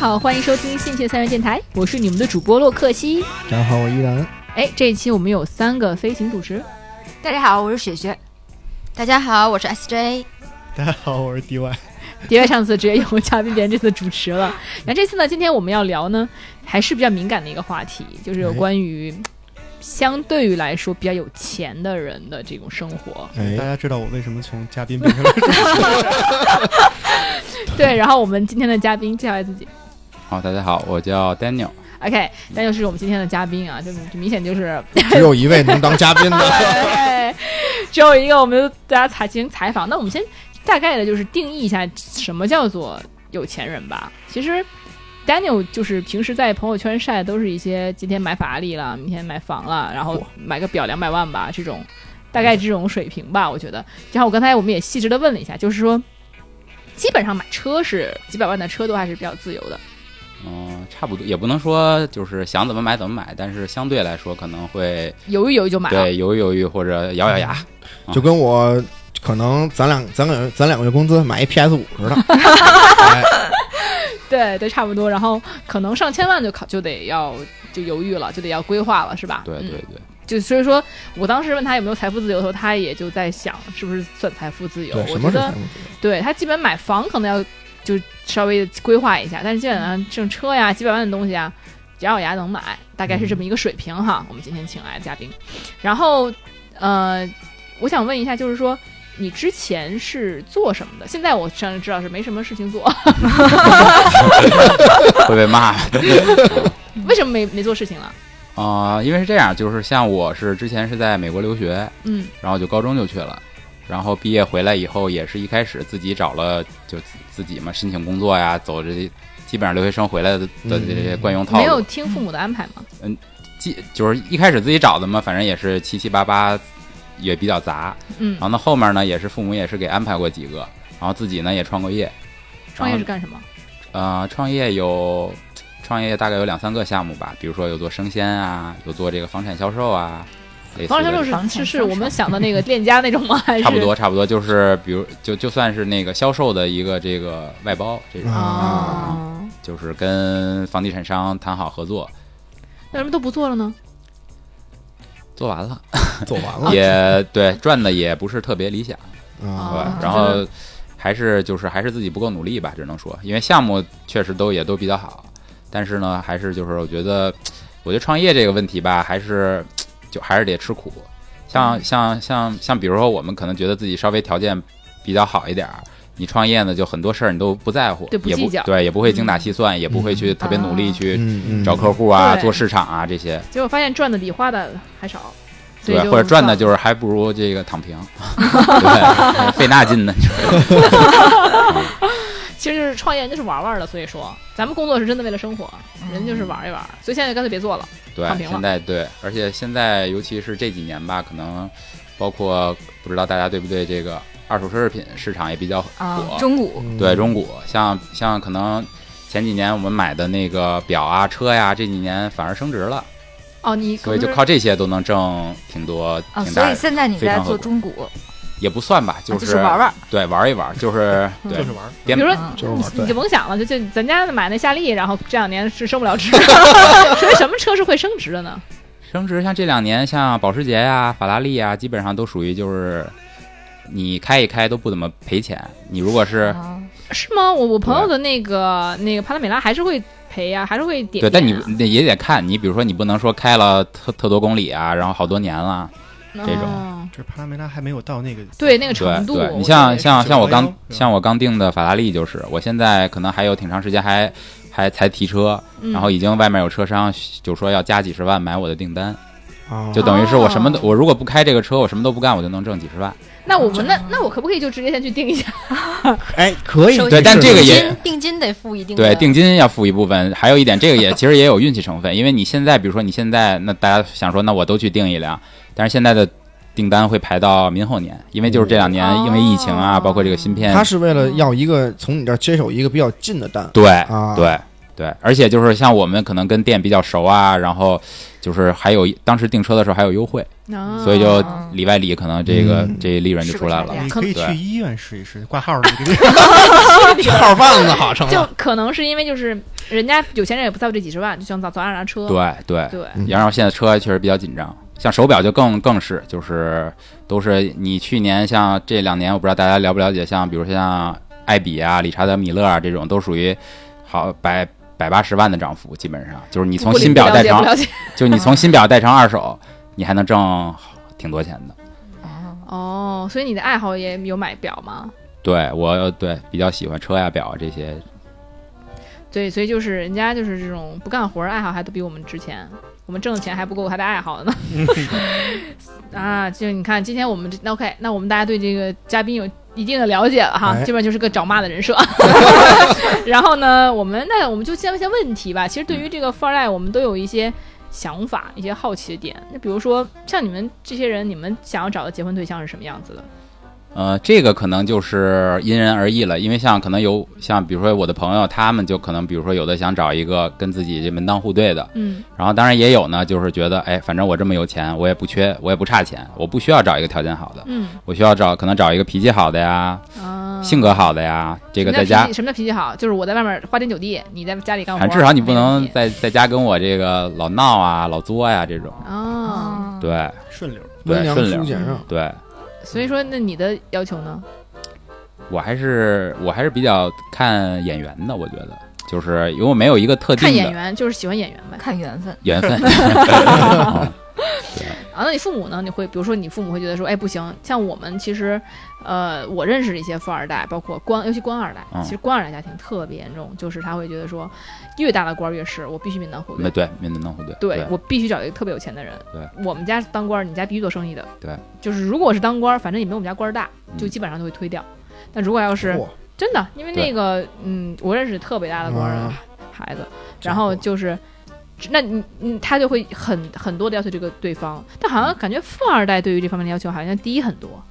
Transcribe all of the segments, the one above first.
好，欢迎收听信息三人电台，我是你们的主播洛克西。大家好，我依然。哎，这一期我们有三个飞行主持。大家好，我是雪雪。大家好，我是 SJ。大家好，我是 DY。DY 上次直接由嘉宾，别人这次主持了。那这次呢，今天我们要聊呢，还是比较敏感的一个话题，就是有关于相对于来说比较有钱的人的这种生活。哎，大家知道我为什么从嘉宾变成了主持人？对，然后我们今天的嘉宾介绍一下自己。好，大家好，我叫 Daniel。OK，Daniel 是我们今天的嘉宾啊，就明显就是只有一位能当嘉宾的，对，只有一个，我们大家采进行采访。那我们先大概的就是定义一下什么叫做有钱人吧。其实 Daniel 就是平时在朋友圈晒的都是一些今天买法拉利了，明天买房了，然后买个表两百万吧，这种大概这种水平吧，我觉得。然后我刚才我们也细致的问了一下，就是说基本上买车是几百万的车都还是比较自由的。嗯，差不多也不能说就是想怎么买怎么买，但是相对来说可能会犹豫犹豫就买，对，犹豫犹豫或者咬咬牙，就跟我可能咱俩咱两咱两个月工资买一 PS 五似的，对对，差不多。然后可能上千万就考就得要就犹豫了，就得要规划了，是吧？对对对，就所以说我当时问他有没有财富自由的时候，他也就在想是不是算财富自由。我觉得对他基本买房可能要。就稍微规划一下，但是基本上这种车呀，几百万的东西啊，咬咬牙能买，大概是这么一个水平哈。我们今天请来的嘉宾，然后呃，我想问一下，就是说你之前是做什么的？现在我上知道是没什么事情做，会被骂。为什么没没做事情了？啊，因为是这样，就是像我是之前是在美国留学，嗯，然后就高中就去了。然后毕业回来以后，也是一开始自己找了，就自己嘛申请工作呀，走这些基本上留学生回来的的这些惯用套路。没有听父母的安排吗？嗯，即就是一开始自己找的嘛，反正也是七七八八，也比较杂。嗯，然后呢后面呢也是父母也是给安排过几个，然后自己呢也创过业。创业是干什么？呃，创业有创业大概有两三个项目吧，比如说有做生鲜啊，有做这个房产销售啊。房产销售是是是我们想的那个店家那种吗？还是差不多差不多，就是比如就就算是那个销售的一个这个外包这种啊，就是跟房地产商谈好合作。为什么都不做了呢？做完了，做完了 也对，赚的也不是特别理想啊。然后还是就是还是自己不够努力吧，只能说，因为项目确实都也都比较好，但是呢，还是就是我觉得，我觉得创业这个问题吧，还是。就还是得吃苦，像像像像，比如说我们可能觉得自己稍微条件比较好一点儿，你创业呢，就很多事儿你都不在乎，也不对，也不会精打细算，也不会去特别努力去找客户啊、做市场啊这些。结果发现赚的比花的还少，对，或者赚的就是还不如这个躺平，对费那劲呢。其实就是创业，人就是玩玩的，所以说咱们工作是真的为了生活，人就是玩一玩，所以现在干脆别做了，对，现在对，而且现在尤其是这几年吧，可能包括不知道大家对不对，这个二手奢侈品市场也比较火，中古，对中古，像像可能前几年我们买的那个表啊、车呀，这几年反而升值了，哦，你所以就靠这些都能挣挺多，啊，所以现在你在做中古。也不算吧，就是玩玩，对，玩一玩，就是 就是玩。比如说，你就甭想了，就就咱家买那夏利，然后这两年是升不了值。所以什么车是会升值的呢？升值像这两年，像保时捷呀、法拉利呀，基本上都属于就是你开一开都不怎么赔钱。你如果是是吗？我我朋友的那个那个帕拉梅拉还是会赔呀，还是会点。对，但你也得看你，比如说你不能说开了特特多公里啊，然后好多年了。这种，这帕拉梅拉还没有到那个对那个程度。对你像像像我刚像我刚订的法拉利，就是我现在可能还有挺长时间还还才提车，然后已经外面有车商就说要加几十万买我的订单，就等于是我什么都我如果不开这个车，我什么都不干，我就能挣几十万。那我们那那我可不可以就直接先去订一下？哎，可以。对，但这个也定金得付一定。对，定金要付一部分。还有一点，这个也其实也有运气成分，因为你现在比如说你现在那大家想说那我都去订一辆。但是现在的订单会排到明后年，因为就是这两年因为疫情啊，包括这个芯片，他是为了要一个从你这儿接手一个比较近的单。对，对，对，而且就是像我们可能跟店比较熟啊，然后就是还有当时订车的时候还有优惠，啊所以就里外里可能这个嗯这利润就出来了。你可以去医院试一试挂号的这个。号贩子好成就。可能是因为就是人家有钱人也不在乎这几十万，就想早早点拿车。对对，对嗯然后现在车确实比较紧张，像手表就更更是，就是都是你去年像这两年，我不知道大家了不了解，像比如像艾比啊、理查德米勒啊这种，都属于好百百八十万的涨幅，基本上就是你从新表带成就你从新表带成二手，你还能挣挺多钱的。哦，所以你的爱好也有买表吗？对我对比较喜欢车呀、表啊这些，对，所以就是人家就是这种不干活儿爱好还都比我们值钱，我们挣的钱还不够他的爱好呢。啊，就你看今天我们这那 OK，那我们大家对这个嘉宾有一定的了解了哈，哎基本上就是个找骂的人设。然后呢，我们那我们就先问一些问题吧。其实对于这个富二代，我们都有一些想法、一些好奇的点。那比如说像你们这些人，你们想要找的结婚对象是什么样子的？呃，这个可能就是因人而异了，因为像可能有像比如说我的朋友，他们就可能比如说有的想找一个跟自己这门当户对的，嗯然后当然也有呢，就是觉得哎，反正我这么有钱，我也不缺，我也不差钱，我不需要找一个条件好的，嗯我需要找可能找一个脾气好的呀，啊，性格好的呀，这个在家什么叫脾气，什么叫脾气好？就是我在外面花天酒地，你在家里干活，反正至少你不能在在家跟我这个老闹啊、老作呀这种，哦。对顺溜。对顺溜对。所以说，那你的要求呢？我还是我还是比较看演员的，我觉得就是因为我没有一个特定的看演员就是喜欢演员呗。看缘分。缘分。嗯啊，那你父母呢？你会比如说你父母会觉得说，哎，不行，像我们其实，呃，我认识的一些富二代，包括官，尤其官二代，嗯其实官二代家庭特别严重，就是他会觉得说，越大的官儿越是我必须门当户对。没对，面门当户对。对我必须找一个特别有钱的人。对，我们家当官儿，你家必须做生意的。对，就是如果是当官儿，反正也没我们家官儿大，就嗯基本上都会推掉。但如果要是真的，因为那个，嗯，我认识特别大的官孩子，然后就是，那你你他就会很很多的要求这个对方，但好像感觉富二代对于这方面的要求好像低很多。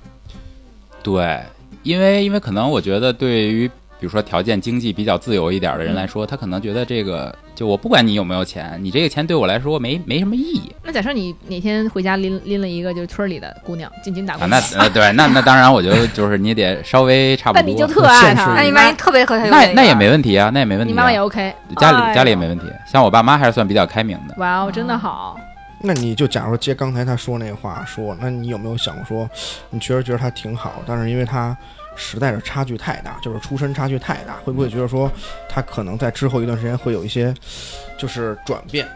对，因为因为可能我觉得对于比如说条件经济比较自由一点的人来说，他可能觉得这个就我不管你有没有钱，你这个钱对我来说没没什么意义那假设你哪天回家拎拎了一个就是村里的姑娘进京打啊。工，那呃对，那那当然我觉得就是你得稍微差不多。那你就特爱他，那你万一特别和他有那那也没问题啊，那也没问题、啊。你妈妈也 OK，家里哎家里也没问题，像我爸妈还是算比较开明的。哇哦，真的好。那你就假如接刚才他说那话说，那你有没有想过说，你确实觉得他挺好，但是因为他实在是差距太大，就是出身差距太大，会不会觉得说他可能在之后一段时间会有一些就是转变？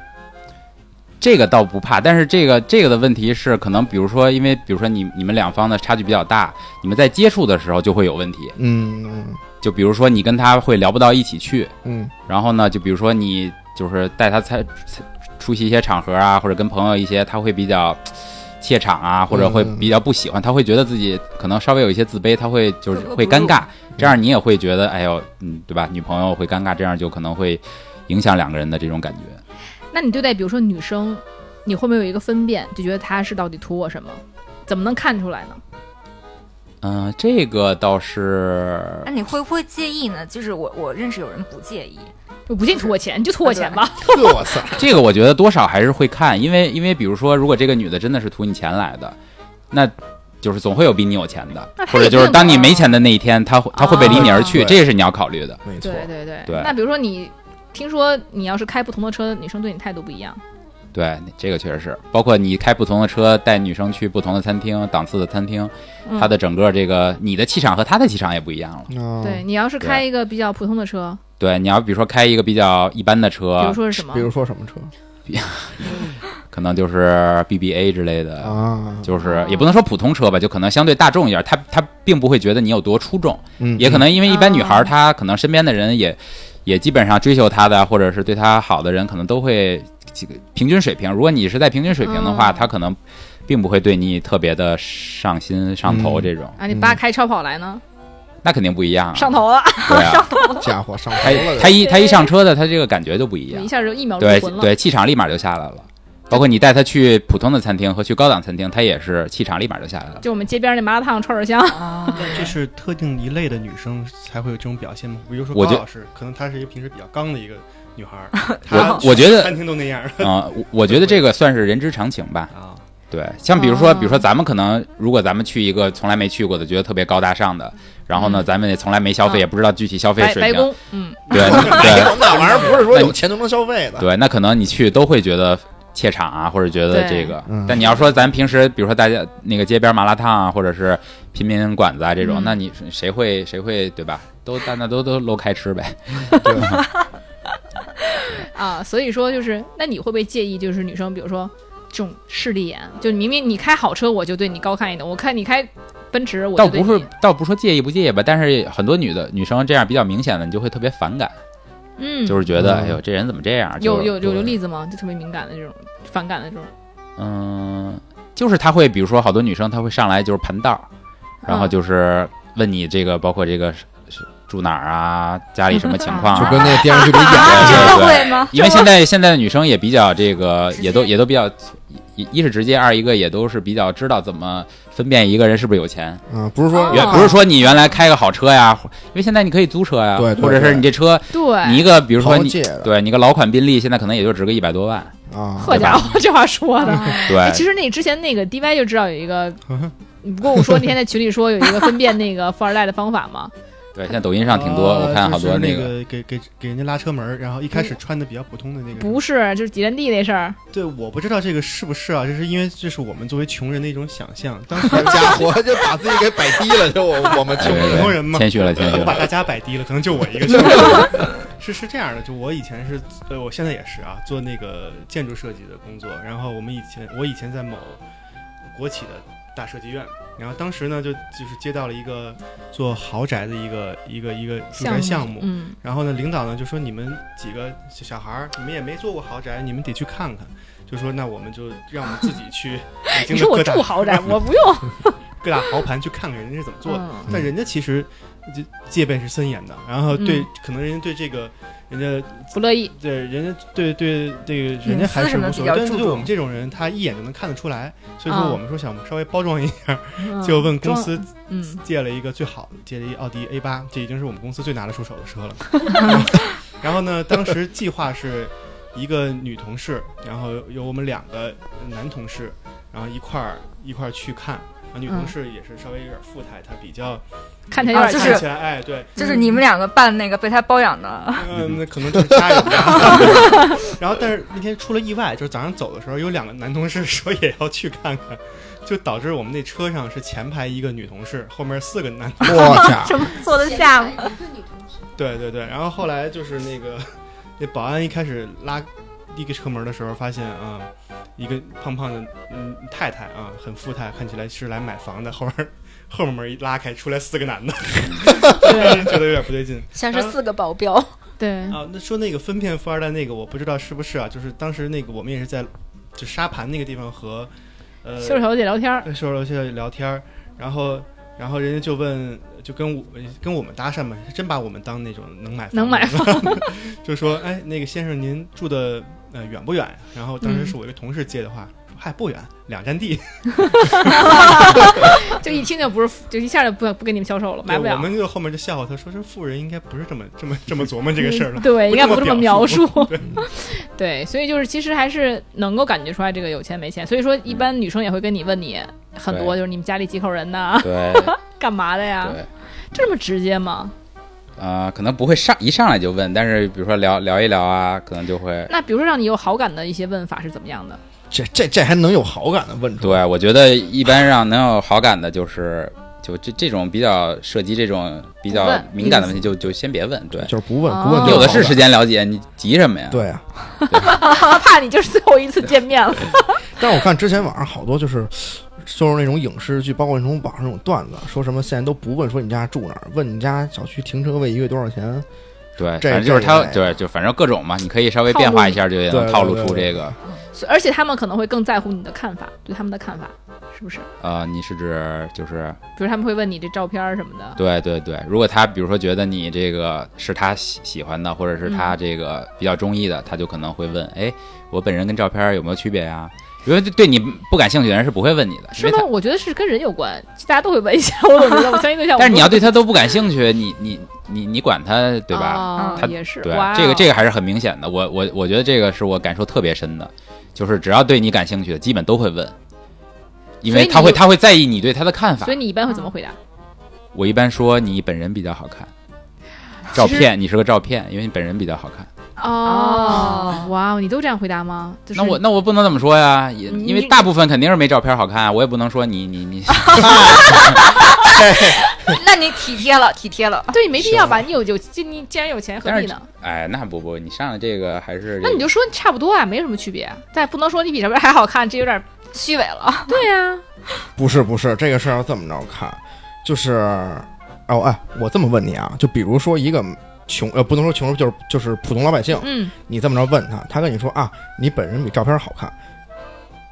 这个倒不怕，但是这个这个的问题是，可能比如说，因为比如说你你们两方的差距比较大，你们在接触的时候就会有问题。嗯嗯就比如说你跟他会聊不到一起去，嗯然后呢，就比如说你就是带他参参出席一些场合啊，或者跟朋友一些，他会比较怯场啊，或者会比较不喜欢，他会觉得自己可能稍微有一些自卑，他会就是会尴尬，这样你也会觉得，哎呦，嗯，对吧？女朋友会尴尬，这样就可能会影响两个人的这种感觉。那你对待比如说女生，你会不会有一个分辨，就觉得她是到底图我什么？怎么能看出来呢？嗯、这个倒是那你会不会介意呢？就是我我认识有人不介意，我不介意图我钱，你就图我钱吧。嘚瑟，这个我觉得多少还是会看，因为因为比如说，如果这个女的真的是图你钱来的，那就是总会有比你有钱的或者就是当你没钱的那一天，她会她会不会离你而去，哦这也是你要考虑的。没错，对对。对。那比如说你听说你要是开不同的车，女生对你态度不一样，对，这个确实是，包括你开不同的车，带女生去不同的餐厅、档次的餐厅，嗯她的整个这个你的气场和她的气场也不一样了。啊对，你要是开一个比较普通的车，对，你要比如说开一个比较一般的车比车如，说是什么比？如说什么车 可能就是 BBA 之类的，啊？就是也不能说普通车吧，就可能相对大众一点，她她并不会觉得你有多出众。嗯，也可能因为一般女孩她可能身边的人也也基本上追求她的，或者是对她好的人，可能都会几个平均水平。如果你是在平均水平的话，哦她可能并不会对你特别的上心上头嗯这种，啊，你爸开超跑来呢，那肯定不一样啊。上头了，对啊，家伙上头他了，他一他一上车的，他这个感觉就不一样一，下就一秒入对。对，气场立马就下来了。包括你带他去普通的餐厅和去高档餐厅，他也是气场立马就下来了。就我们街边那麻辣烫串串香，啊，这是特定一类的女生才会有这种表现吗？比如说我觉高老师，可能她是一个平时比较刚的一个女孩儿，我我觉得餐厅都那样啊、我我觉得这个算是人之常情吧。啊。对，像比如说，哦比如说咱们可能，如果咱们去一个从来没去过的，觉得特别高大上的，然后呢，嗯咱们也从来没消费，啊也不知道具体消费水平，白白宫，嗯，对 对那玩意儿不是说有钱就能消费的。对，那可能你去都会觉得怯场啊，或者觉得这个嗯。但你要说咱平时，比如说大家那个街边麻辣烫啊，或者是平民馆子啊这种，嗯那你谁会谁会对吧？都大家都都搂开吃呗。啊，所以说就是，那你会不会介意，就是女生，比如说这种势利眼，就明明你开好车，我就对你高看一等；我看你开奔驰，我倒不是倒不是说介意不介意吧，但是很多女的女生这样比较明显的，你就会特别反感，嗯，就是觉得嗯哎呦这人怎么这样？有有有有例子吗？就特别敏感的这种反感的这种，嗯，就是他会，比如说好多女生，她会上来就是盘道，然后嗯就是问你这个，包括这个住哪儿啊，家里什么情况啊。就跟那个电视剧里演的，对的，对吗？因为现在现在的女生也比较这个，也都也都比较，一一是直接，二一个也都是比较知道怎么分辨一个人是不是有钱。嗯，不是说不是说你原来开个好车呀，因为现在你可以租车呀，对对或者是你这车，对，你一个比如说你对你个老款宾利，现在可能也就值个一百多万。啊，好家伙，这话说的。对哎，，其实那之前那个 DY 就知道有一个，你不过我说那天在群里说有一个分辨那个富二代的方法吗？对，现在抖音上挺多，啊我看好多就是那个。给给给人家拉车门，然后一开始穿的比较普通的那个。不是，就是挤人地那事儿。对，我不知道这个是不是啊，这是因为这是我们作为穷人的一种想象。当时好家伙，就把自己给摆低了，就我我们 穷人嘛谦虚了，谦虚了。我把大家摆低了，可能就我一个穷人。是是这样的，就我以前是，呃，我现在也是啊，做那个建筑设计的工作。然后我们以前，我以前在某国企的大设计院，然后当时呢，就就是接到了一个做豪宅的一个一个一个住宅项目。嗯，然后呢，领导呢就说你们几个小小孩儿，你们也没做过豪宅，你们得去看看。就说那我们就让我们自己去 北你说我住豪宅，我不用。各大豪盘去看看人家是怎么做的。嗯但人家其实就戒备是森严的，然后对，嗯可能人家对这个人家不乐意。对人家对对这个人家还是无所谓，但是对我们这种人，他一眼就能看得出来。所以啊说我们说想稍微包装一下，嗯就问公司嗯，借了一个最好的，借了一奥迪 A 八，这已经是我们公司最拿得出手的车了。然后呢，当时计划是一个女同事，然后有我们两个男同事，然后一块儿一块儿去看。啊，女同事也是稍微有点富态，她比较看起来有点啊就是看起来哎，对，就是你们两个扮那个被他包养的，嗯，那可能就是家人吧。然后，但是那天出了意外，就是早上走的时候，有两个男同事 说也要去看看，就导致我们那车上是前排一个女同事，后面四个男。我家什么坐得下吗？对对对，然后后来就是那个那保安一开始拉第一个车门的时候，发现啊、一个胖胖的嗯太太啊，很富态，看起来是来买房的。后边后面门一拉开，出来四个男的，对 觉得有点不对劲。像是四个保镖。对，啊，那说那个分片富二代那个，我不知道是不是啊？就是当时那个我们也是在就沙盘那个地方和呃秀小姐聊天儿，跟售楼小姐聊天儿，然后然后人家就问，就跟我跟我们搭讪嘛，真把我们当那种能买房能买房，就说哎，那个先生您住的呃远不远？然后当时是我一个同事接的话，说嗨不远，两站地，就一听就不是，就一下就不不给你们销售了，买不了。我们就后面就笑话他说，这富人应该不是这么 这么这么琢磨这个事儿了。对，应该不这么描述。对对，所以就是其实还是能够感觉出来这个有钱没钱。所以说，一般女生也会跟你问你很多，就是你们家里几口人呢，对干嘛的呀？对，这么直接吗？啊、可能不会上一上来就问，但是比如说聊聊一聊啊，可能就会。那比如说让你有好感的一些问法是怎么样的？这这这还能有好感的问出来？对，我觉得一般让能有好感的，就是就这这种比较涉及这种比较敏感的问题，就就先别问。对，就是不问哦不问有的是时间了解，你急什么呀？对啊，怕你就是最后一次见面了。但是我看之前网上好多就是，就是那种影视剧，包括那种网上那种段子，说什么现在都不问说你家住哪儿，问你家小区停车位一个月多少钱。对，这反正就是他，对，就反正各种嘛，你可以稍微变化一下，就也能套路出这个。所以而且他们可能会更在乎你的看法，对他们的看法。是不是？呃，你是指就是比如他们会问你这照片什么的，对对对，如果他比如说觉得你这个是他喜喜欢的，或者是他这个比较中意的，他就可能会问，哎，我本人跟照片有没有区别呀？因为对你不感兴趣的人是不会问你的，是吗因为他？？我觉得是跟人有关，大家都会问一下。我总觉得 我相亲对象，但是你要对他他都不感兴趣，你你你你管他对吧？哦他也是，对哦，这个这个还是很明显的。我我我觉得这个是我感受特别深的，就是只要对你感兴趣的，基本都会问，因为他会他会在意你对他的看法所以。你一般会怎么回答？我一般说你本人比较好看，照片你是个照片，因为你本人比较好看。哦，哇哦，你都这样回答吗？就是那我那我不能这么说呀，也因为大部分肯定是没照片好看，我也不能说你你你，那你体贴了，体贴了。对你没必要吧？你有有，你既然有钱，何必呢？哎，那不不，你上来这个还是这个那你就说差不多啊，没什么区别。但不能说你比照片还好看，这有点虚伪了，对呀。不是不是，这个事儿要这么着看，就是哦哎，我这么问你啊，就比如说一个穷呃，不能说穷，就是就是普通老百姓，嗯，你这么着问他，他跟你说啊，你本人比照片好看。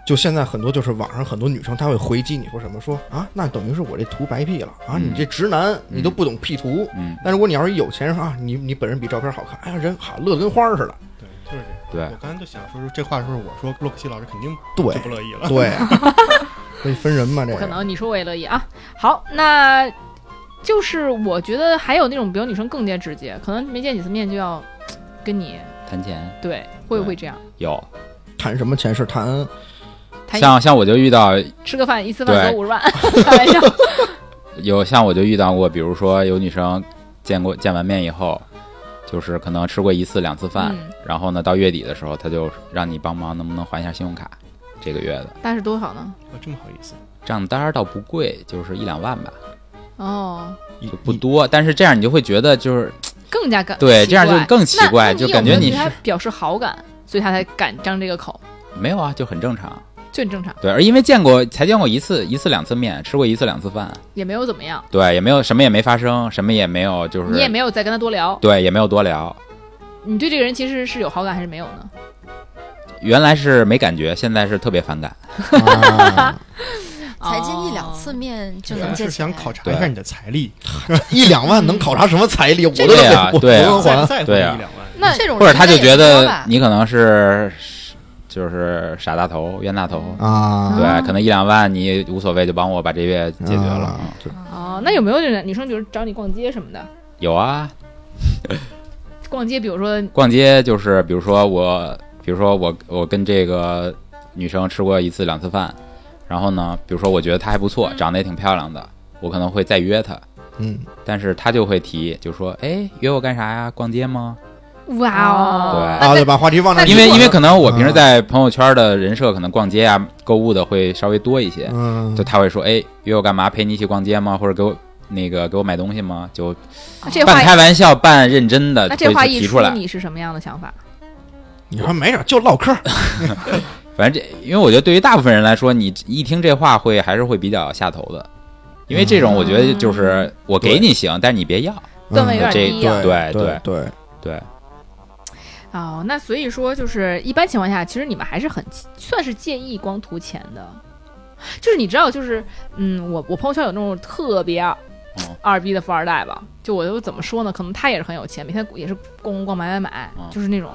就现在很多就是网上很多女生，她会回击你说什么说啊，那等于是我这图白 P 了啊，嗯你这直男你都不懂 P 图。嗯，但如果你要是一有钱人说啊，你你本人比照片好看，哎呀人好乐得跟花儿似的。对，就是这样对。我刚才就想说说，这话的时候，我说洛克希老师肯定对不乐意了。对啊，所以分人嘛，这个不可能，你说我也乐意啊。好，那就是我觉得还有那种比如女生更加直接，可能没见几次面就要跟你谈钱。对，会不会这样？有，谈什么钱？是谈谈像像我就遇到吃个饭一次饭对。得五十万，开玩笑。有像我就遇到过，比如说有女生见过见完面以后，就是可能吃过一次两次饭，嗯，然后呢到月底的时候，他就让你帮忙能不能还一下信用卡，这个月的。但是多少呢？哦，这么好意思，账单儿倒不贵，就是一两万吧，哦，就不多，但是这样你就会觉得就是更加感对，这样就更奇怪，就感觉你是表示好感，所以他才敢张这个口，没有啊，就很正常。就很正常，对，而因为见过才见过一次一次两次面，吃过一次两次饭，也没有怎么样，对，也没有什么也没发生，什么也没有，就是你也没有再跟他多聊。对，也没有多聊。你对这个人其实是有好感还是没有呢？原来是没感觉，现在是特别反感。啊才见一两哦次面就能借钱是想考察一下你的财力，一两万能考察什么财力？我都对呀我对呀我还在在乎对一两万。那这种或者他就觉得你可能是就是傻大头、冤大头，啊，对，可能一两万你无所谓，就帮我把这月解决了。啊那有没有这种女生就是找你逛街什么的？有啊，逛街，比如说逛街就是比如说我，比如说我我跟这个女生吃过一次两次饭，然后呢，比如说我觉得她还不错，长得也挺漂亮的，我可能会再约她，嗯，但是她就会提，就说，哎，约我干啥呀？逛街吗？哇哦，对啊，对，把话题往那因为因为可能我嗯平时在朋友圈的人设可能逛街啊、购物的会稍微多一些，嗯就他会说，哎，约我干嘛？陪你一起逛街吗？或者给我那个给我买东西吗？就半开玩笑半认真的那这话一提出来。你是什么样的想法？你说没事就唠嗑，反正这，因为我觉得对于大部分人来说，你一听这话会还是会比较下头的，因为这种我觉得就是我给你行，但是你别要。段位有点低啊。对对对，对，哦，那所以说就是一般情况下，其实你们还是很算是介意光图钱的，就是你知道，就是嗯，我我朋友圈有那种特别哦二逼的富二代吧，就我就怎么说呢？可能他也是很有钱，每天也是逛逛买买买，哦就是那种，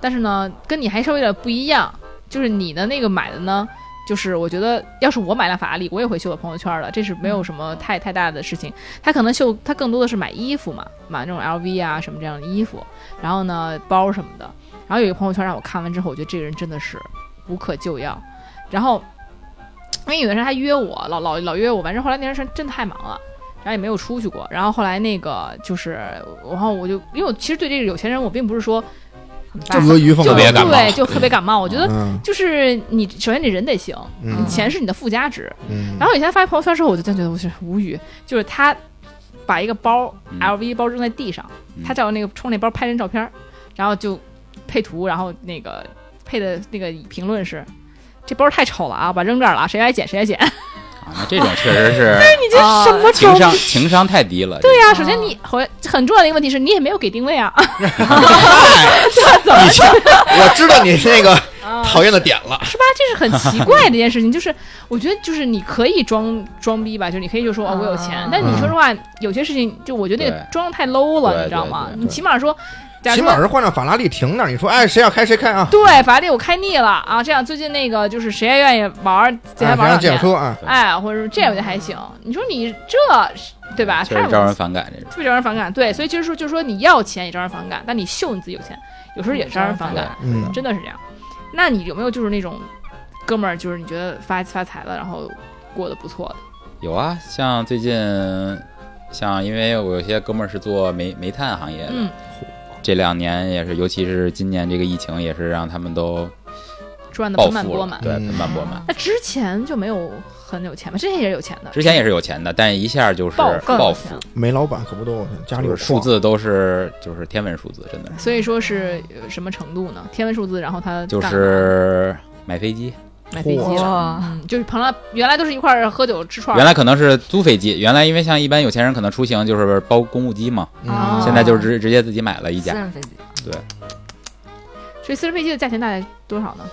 但是呢，跟你还稍微有点不一样，就是你的那个买的呢。就是我觉得，要是我买辆法拉利，我也会秀我朋友圈的，这是没有什么太太大的事情。他可能秀，他更多的是买衣服嘛，买那种 LV 啊什么这样的衣服，然后呢包什么的。然后有一个朋友圈让我看完之后，我觉得这个人真的是无可救药。然后因为有的人他约我，老老老约我，反正后来那段时间真的太忙了。然后也没有出去过，然后后来那个就是，然后我就因为我其实对这个有钱人，我并不是说很阿谀奉就特别感冒对，就特别感冒。我觉得嗯就是你首先你人得行，嗯你钱是你的附加值。嗯，然后有一天发朋友圈之后，我就真觉得我是无语，就是他把一个包、嗯 LV 包扔在地上，嗯他叫那个冲那包拍张照片，然后就配图，然后那个配的那个评论是。这包太丑了啊！把扔这儿了啊，谁来捡谁来捡。啊，那这种确实是 但是你这什么情商情商太低了。对呀、首先你很很重要的一个问题是你也没有给定位啊。怎么我知道你是那个啊，讨厌的点了。是吧？这是很奇怪的一件事情，就是我觉得就是你可以装装逼吧，就是你可以就说哦我有钱啊，但你说实话，有些事情就我觉得那个装得太 low 了，你知道吗你起码说起码是换辆法拉利停那儿，你说哎谁要开谁开啊？对法拉利我开腻了啊，这样最近那个就是谁还愿意玩谁让玩两天，这样说啊？哎，或者说这样我觉得还行。你说你这是对吧？太确实招人反感这种。特别招人反感。对，所以就是说，就是说你要钱也招人反感，但你秀你自己有钱，有时候也招人反感，嗯，真的是这样。那你有没有就是那种哥们儿，就是你觉得发发财了，然后过得不错的？有啊，像最近，像因为我有些哥们儿是做煤煤炭行业的，嗯，这两年也是，尤其是今年这个疫情，也是让他们都赚的暴盆满钵满。对，嗯盆满钵满。那之前就没有很有钱吗？之前也是有钱的，之前也是有钱的，但一下就是暴富暴富，煤老板可不都，家里有数。字都是就是天文数字，真的所以说是呃什么程度呢？天文数字，然后他就是买飞机。买飞机了，嗯，就是朋友原来都是一块儿喝酒吃串儿，原来可能是租飞机，原来因为像一般有钱人可能出行就是包公务机嘛，现在就是直直接自己买了一架。私人飞机，所以私人飞机的价钱大概多少呢？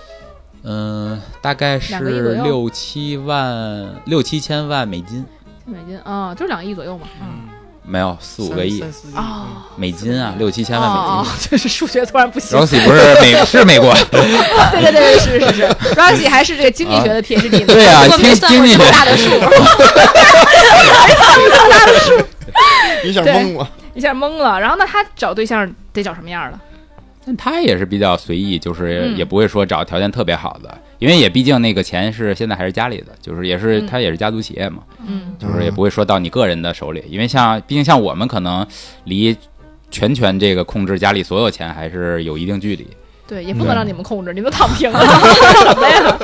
嗯，大概是两个亿左右。六七万六七千万美金，美金啊，就是两个亿左右嘛。嗯，没有四五个亿三四亿哦美金啊，六七千万美哦，金。就是数学突然不行。Roxy 不是美 是美国，对对对，是是是，Roxy 还是这个经济学的 PhD 呢。对呀、我没经算过这么经济学大的数，一下对懵了。一下懵了。然后那他找对象得找什么样的？但他也是比较随意，就是嗯也不会说找条件特别好的，因为也毕竟那个钱是现在还是家里的，就是也是嗯他也是家族企业嘛，嗯就是也不会说到你个人的手里，因为像毕竟像我们可能离全权这个控制家里所有钱还是有一定距离。对，也不能让你们控制，你们都躺平了，什么呀？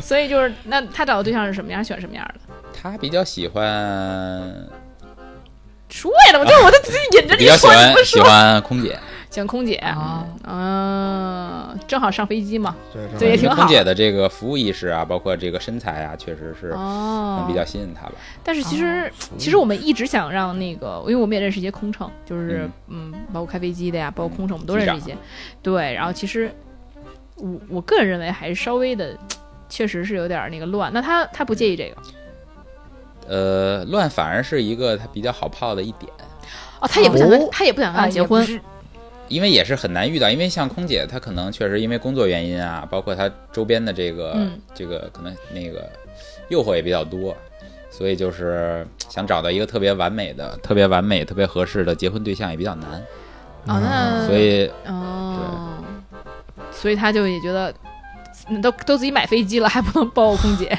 所以就是，那他找的对象是什么样？选什么样的？他比较喜欢，说呀，我就我就自己引着比较喜你说，你欢喜。欢空姐，喜欢空姐，啊。嗯，正好上飞机嘛。对对也挺好。空姐的这个服务意识啊，包括这个身材啊，确实是比较吸引他吧。但是其实，其实我们一直想让那个，因为我们也认识一些空乘，就是嗯。包括开飞机的呀，包括空乘，我们都认识一些。对，然后其实我我个人认为还是稍微的，确实是有点那个乱。那他他不介意这个？呃，乱反而是一个他比较好泡的一点，哦，他也不想跟、哦。他也不想跟啊，他结婚因为也是很难遇到，因为像空姐她可能确实因为工作原因啊，包括她周边的这个、嗯。这个可能那个诱惑也比较多，所以就是想找到一个特别完美的、特别完美、特别合适的结婚对象也比较难，哦，那所以哦，所以他就也觉得，嗯都都自己买飞机了，还不能包个空姐。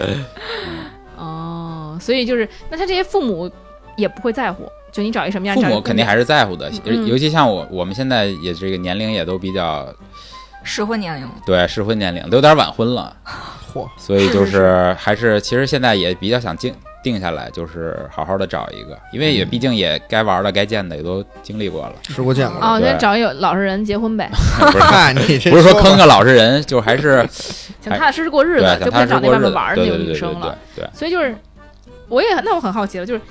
哦，所以就是，那他这些父母也不会在乎，就你找一什么样，父母肯定还是在乎的，嗯尤其像我我们现在也这个年龄也都比较适婚年龄了，对适婚年龄，都有点晚婚了，嚯，所以就是是还是其实现在也比较想定定下来，就是好好的找一个，因为也毕竟也该玩的该见的也都经历过了，吃过见过哦，那找一有老实人结婚呗，不是嗨，你这不是说坑个老实人，就还是 想踏踏实实过日子，就不能找那外面玩那种对对对对女生了。对对。所以就是，我也那我很好奇了，就是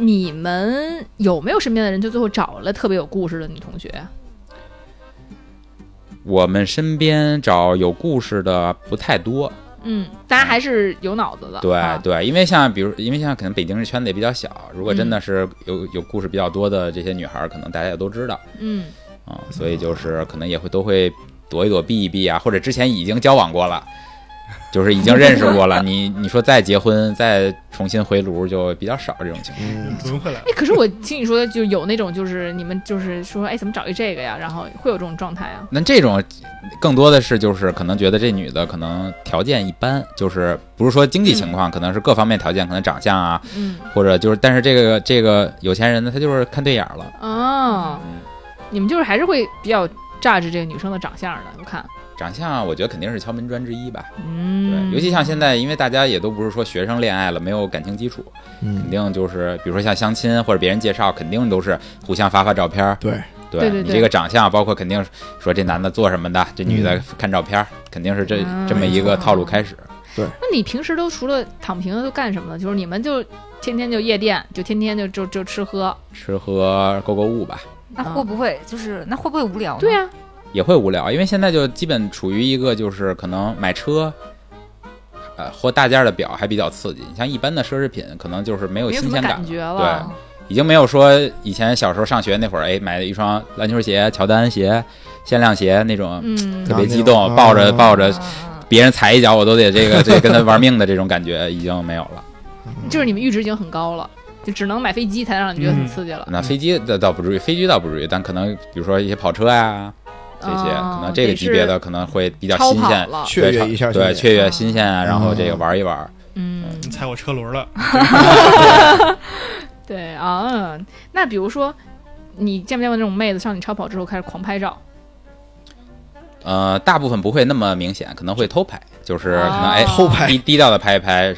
你们有没有身边的人就最后找了特别有故事的女同学啊？我们身边找有故事的不太多，嗯，大家还是有脑子的。对啊对，因为像比如，因为像可能北京这圈子也比较小，如果真嗯的是有有故事比较多的这些女孩儿，可能大家也都知道嗯，啊、所以就是可能也会都会躲一躲避一避啊，或者之前已经交往过了，就是已经认识过了，你你说再结婚再重新回炉就比较少这种情况。嗯，轮回来。哎，可是我听你说，就有那种就是你们就是说，哎，怎么找一这个呀？然后会有这种状态啊？那这种更多的是就是可能觉得这女的可能条件一般，就是不是说经济情况，可能是各方面条件，可能长相啊，嗯，或者就是，但是这个这个有钱人呢，他就是看对眼儿了。哦，你们就是还是会比较榨着这个女生的长相的，我看，长相我觉得肯定是敲门砖之一吧。嗯对，嗯，尤其像现在，因为大家也都不是说学生恋爱了，没有感情基础，肯嗯，定就是比如说像相亲或者别人介绍，肯定都是互相发发照片。对，对对对对你这个长相，包括肯定说这男的做什么的，这女的嗯看照片儿，肯定是这嗯这么一个套路开始。对那你平时都除了躺平的都干什么呢？就是你们就天天就夜店，就天天就就就吃喝，吃喝购购物吧，那会不会就是那会不会无聊呢？对呀、也会无聊，因为现在就基本处于一个就是可能买车，呃，或大件的表还比较刺激。你像一般的奢侈品，可能就是没有新鲜感对。，已经没有说以前小时候上学那会儿，哎，买了一双篮球鞋、乔丹鞋、限量鞋那种，嗯特别激动，抱着啊抱着嗯别人踩一脚我都得这个这跟他玩命的这种感觉 已经没有了。就是你们阈值已经很高了，就只能买飞机才能让你觉得很刺激了。那飞机倒倒不至于，飞机倒不至于，但可能比如说一些跑车呀、这些，哦可能这个级别的可能会比较超新鲜，雀跃一下对，雀跃新鲜啊，然后这个嗯玩一玩。嗯，你踩我车轮了，对啊。那比如说，你见没见过那种妹子上你超跑之后开始狂拍照？呃，大部分不会那么明显，可能会偷拍，就是可能哎哦偷拍低低调的拍一拍。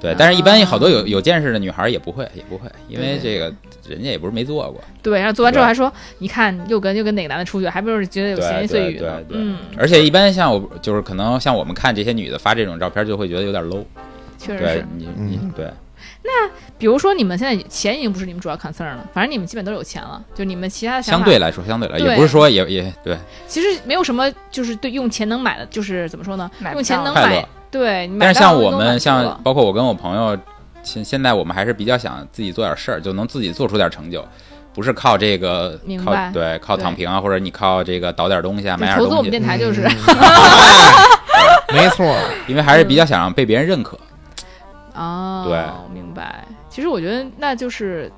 对，但是一般好多有有见识的女孩也不会，也不会，因为这个人家也不是没做过。对，然后做完之后还说，你看又跟又跟哪个男的出去，还不是觉得有闲言碎语呢对对对嗯，而且一般像我，就是可能像我们看这些女的发这种照片，就会觉得有点 low。确实是。你你对。那，比如说你们现在钱已经不是你们主要 concern 了，反正你们基本都有钱了，就你们其他的相对来说，相对来说也不是说也也对，其实没有什么，就是对用钱能买的，就是怎么说呢？用钱能买，对。但是像我们，像包括我跟我朋友，现现在我们还是比较想自己做点事儿，就能自己做出点成就，不是靠这个靠明白。对靠躺平啊，或者你靠这个倒点东西啊，买点东西。投资我们电，台就是，没错，因为还是比较想让被别人认可。哦，对，明白。其实我觉得那就是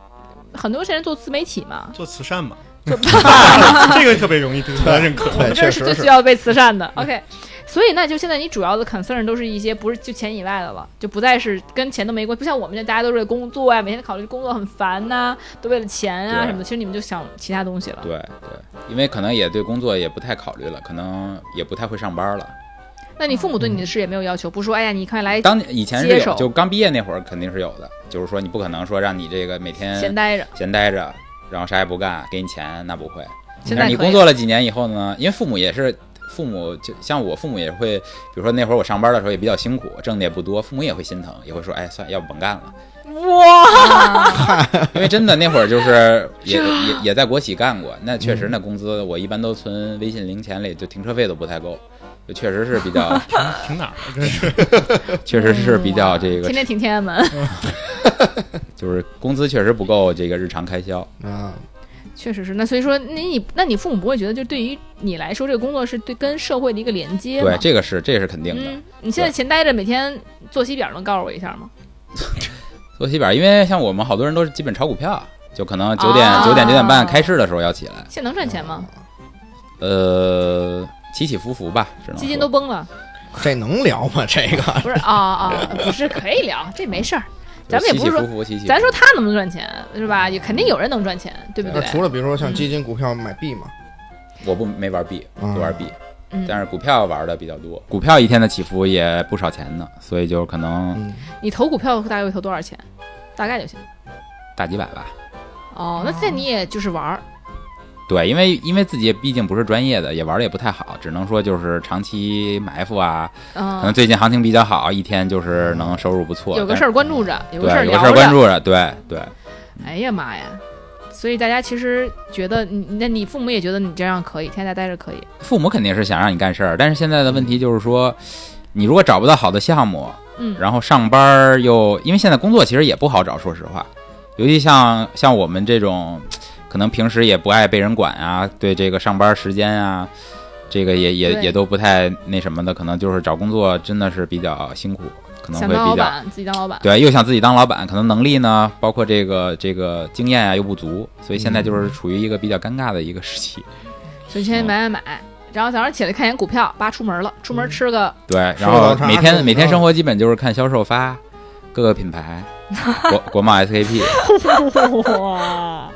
很多现在做自媒体嘛，做慈善嘛，做 这个特别容易得到认可。我们这是最需要被慈善的。OK，所以那就现在你主要的 concern 都是一些不是就钱以外的了，就不再是跟钱都没关系，不像我们这大家都是为了工作啊，每天考虑工作很烦呐、都为了钱啊什么的。其实你们就想其他东西了。对对，因为可能也对工作也不太考虑了，可能也不太会上班了。那你父母对你的事业没有要求，不说哎呀，你快来当以前是有，就刚毕业那会儿肯定是有的，就是说你不可能说让你这个每天闲待着。闲待着，然后啥也不干，给你钱，那不会。现在你工作了几年以后呢？因为父母也是，父母就像我父母也会，比如说那会儿我上班的时候也比较辛苦，挣的也不多，父母也会心疼，也会说，哎，算，要不甭干了。哇，因为真的那会儿就是也 也也在国企干过，那确实那工资我一般都存微信零钱里，就停车费都不太够，就确实是比较，停哪儿了？真是确实是比较这个天，天停天安门，就是工资确实不够这个日常开销。啊，确实是。那所以说，那你那你父母不会觉得，就对于你来说，这个工作是对跟社会的一个连接吗？对，这个是这个是肯定的。嗯，你现在闲待着，每天作息表能告诉我一下吗？作息表，因为像我们好多人都是基本炒股票，就可能九点哦九点九点半开市的时候要起来，现在能赚钱吗？呃，起起伏伏吧，只能基金都崩了，这能聊吗？这个 不是啊啊，不是可以聊，这没事儿。咱们也不是说。咱说他能不能赚钱是吧？也肯定有人能赚钱，对不对那？除了比如说像基金、股票买币嘛，我不没玩币，嗯不玩币，嗯，但是股票玩的比较多，股票一天的起伏也不少钱呢，所以就可能嗯，你投股票大概会投多少钱？大概就行。大几百吧。哦，那这你也就是玩儿，对，因为因为自己毕竟不是专业的，也玩的也不太好，只能说就是长期埋伏啊。可能嗯，最近行情比较好，一天就是能收入不错。有个事儿关注着，有个事儿，有个事儿关注着，对对。哎呀妈呀！所以大家其实觉得你，那你父母也觉得你这样可以，天天在待着可以。父母肯定是想让你干事儿，但是现在的问题就是说，你如果找不到好的项目，嗯，然后上班又因为现在工作其实也不好找，说实话，尤其像像我们这种，可能平时也不爱被人管啊，对这个上班时间啊，这个也也也都不太那什么的，可能就是找工作真的是比较辛苦，可能想会比较。当老板，自己当老板。对，又想自己当老板，可能能力呢，包括这个这个经验啊又不足，所以现在就是处于一个比较尴尬的一个时期。所以天天买买买，然后早上起来看眼股票，叭出门了，出门吃个对，然后每天每天生活基本就是看销售发各个品牌，国国贸 SKP，哇，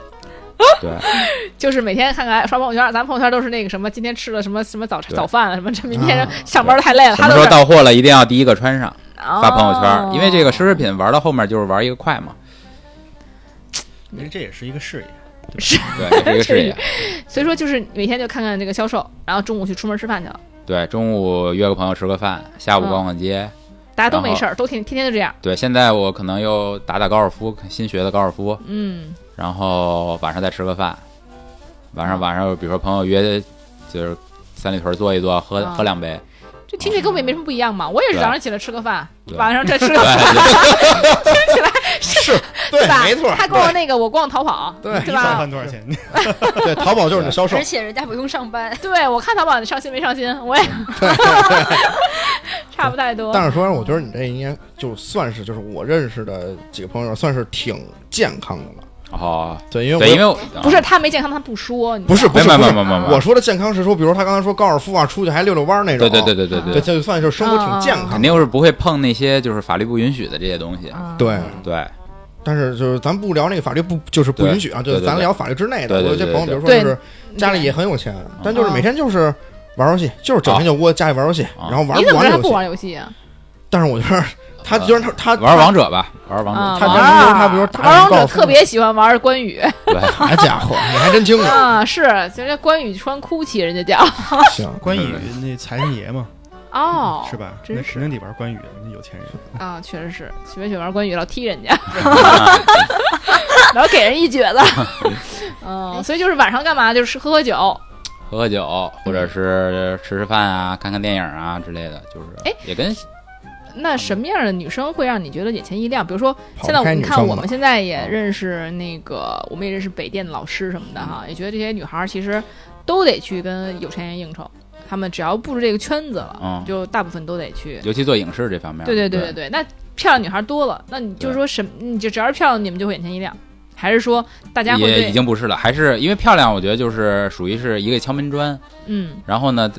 对 就是每天看看刷朋友圈，咱朋友圈都是那个什么，今天吃了什么什么早早饭了，什么这明天啊上班太累了，什么时候他都是到货了一定要第一个穿上发发朋友圈，哦因为这个奢侈品玩到后面就是玩一个快嘛，因为这也是一个事业。对，也是一个事业。所以说就是每天就看看这个销售，然后中午去出门吃饭去了，对，中午约个朋友吃个饭，下午嗯逛逛街。大家都没事儿，都天天天就这样。对，现在我可能又打打高尔夫，新学的高尔夫，嗯，然后晚上再吃个饭。晚上晚上，比如说朋友约就是三里屯坐一坐，喝啊喝两杯。这听起来跟我们也没什么不一样嘛。我也是早上起来吃个饭，晚上再吃个饭，听起来是，对对，吧？没错，他跟我那个，我逛淘宝，对对吧？饭多少钱？对，淘宝就是你的销售而，且人家不用上班，对，我看淘宝你上心没上心，我也差不太多。但是说，我觉得你这应该就算是就是我认识的几个朋友，算是挺健康的了。哦，对，因为因为我不是他没健康，他不说，你不是不是没不是没没没没，我说的健康是说，比如他刚才说高尔夫啊，出去还遛遛弯儿那种，对对对对对对，就算是生活挺健康。肯定是不会碰那些就是法律不允许的这些东西。嗯对，对，但是就是咱不聊那个法律不就是不允许啊，就是咱聊法律之内的。有些朋友，比如说就是家里也很有钱，但就是每天就是玩游戏，就是整啊天就窝家里玩游戏，啊。然后玩你怎么知道他不不玩游戏。玩游戏啊？但是我觉得他居然他他玩王者吧，玩王啊，者，他玩家比如他比如打玩王者特别喜欢玩关羽对，好家伙，你还真清楚。啊，是，人家关羽穿 GUCCI，人家叫行，关羽那财神爷嘛，哦，是吧？真是那肯定得玩关羽的，那有钱人。啊，确实是，喜欢喜欢玩关羽，老踢人家，老给人一蹶子。嗯，所以就是晚上干嘛？就是喝喝酒。喝喝酒，或者是吃吃饭啊，看看电影啊之类的，就是哎也跟那什么样的女生会让你觉得眼前一亮？比如说，现在我们看我们现在也认识那个，我们也认识北电的老师什么的哈，也觉得这些女孩儿其实都得去跟有钱人应酬，他们只要步入这个圈子了，嗯就大部分都得去。尤其做影视这方面，对对对对对对，那漂亮女孩多了，那你就是说什么？你就只要是漂亮，你们就会眼前一亮，还是说大家会也已经不是了，还是因为漂亮，我觉得就是属于是一个敲门砖。嗯，然后呢，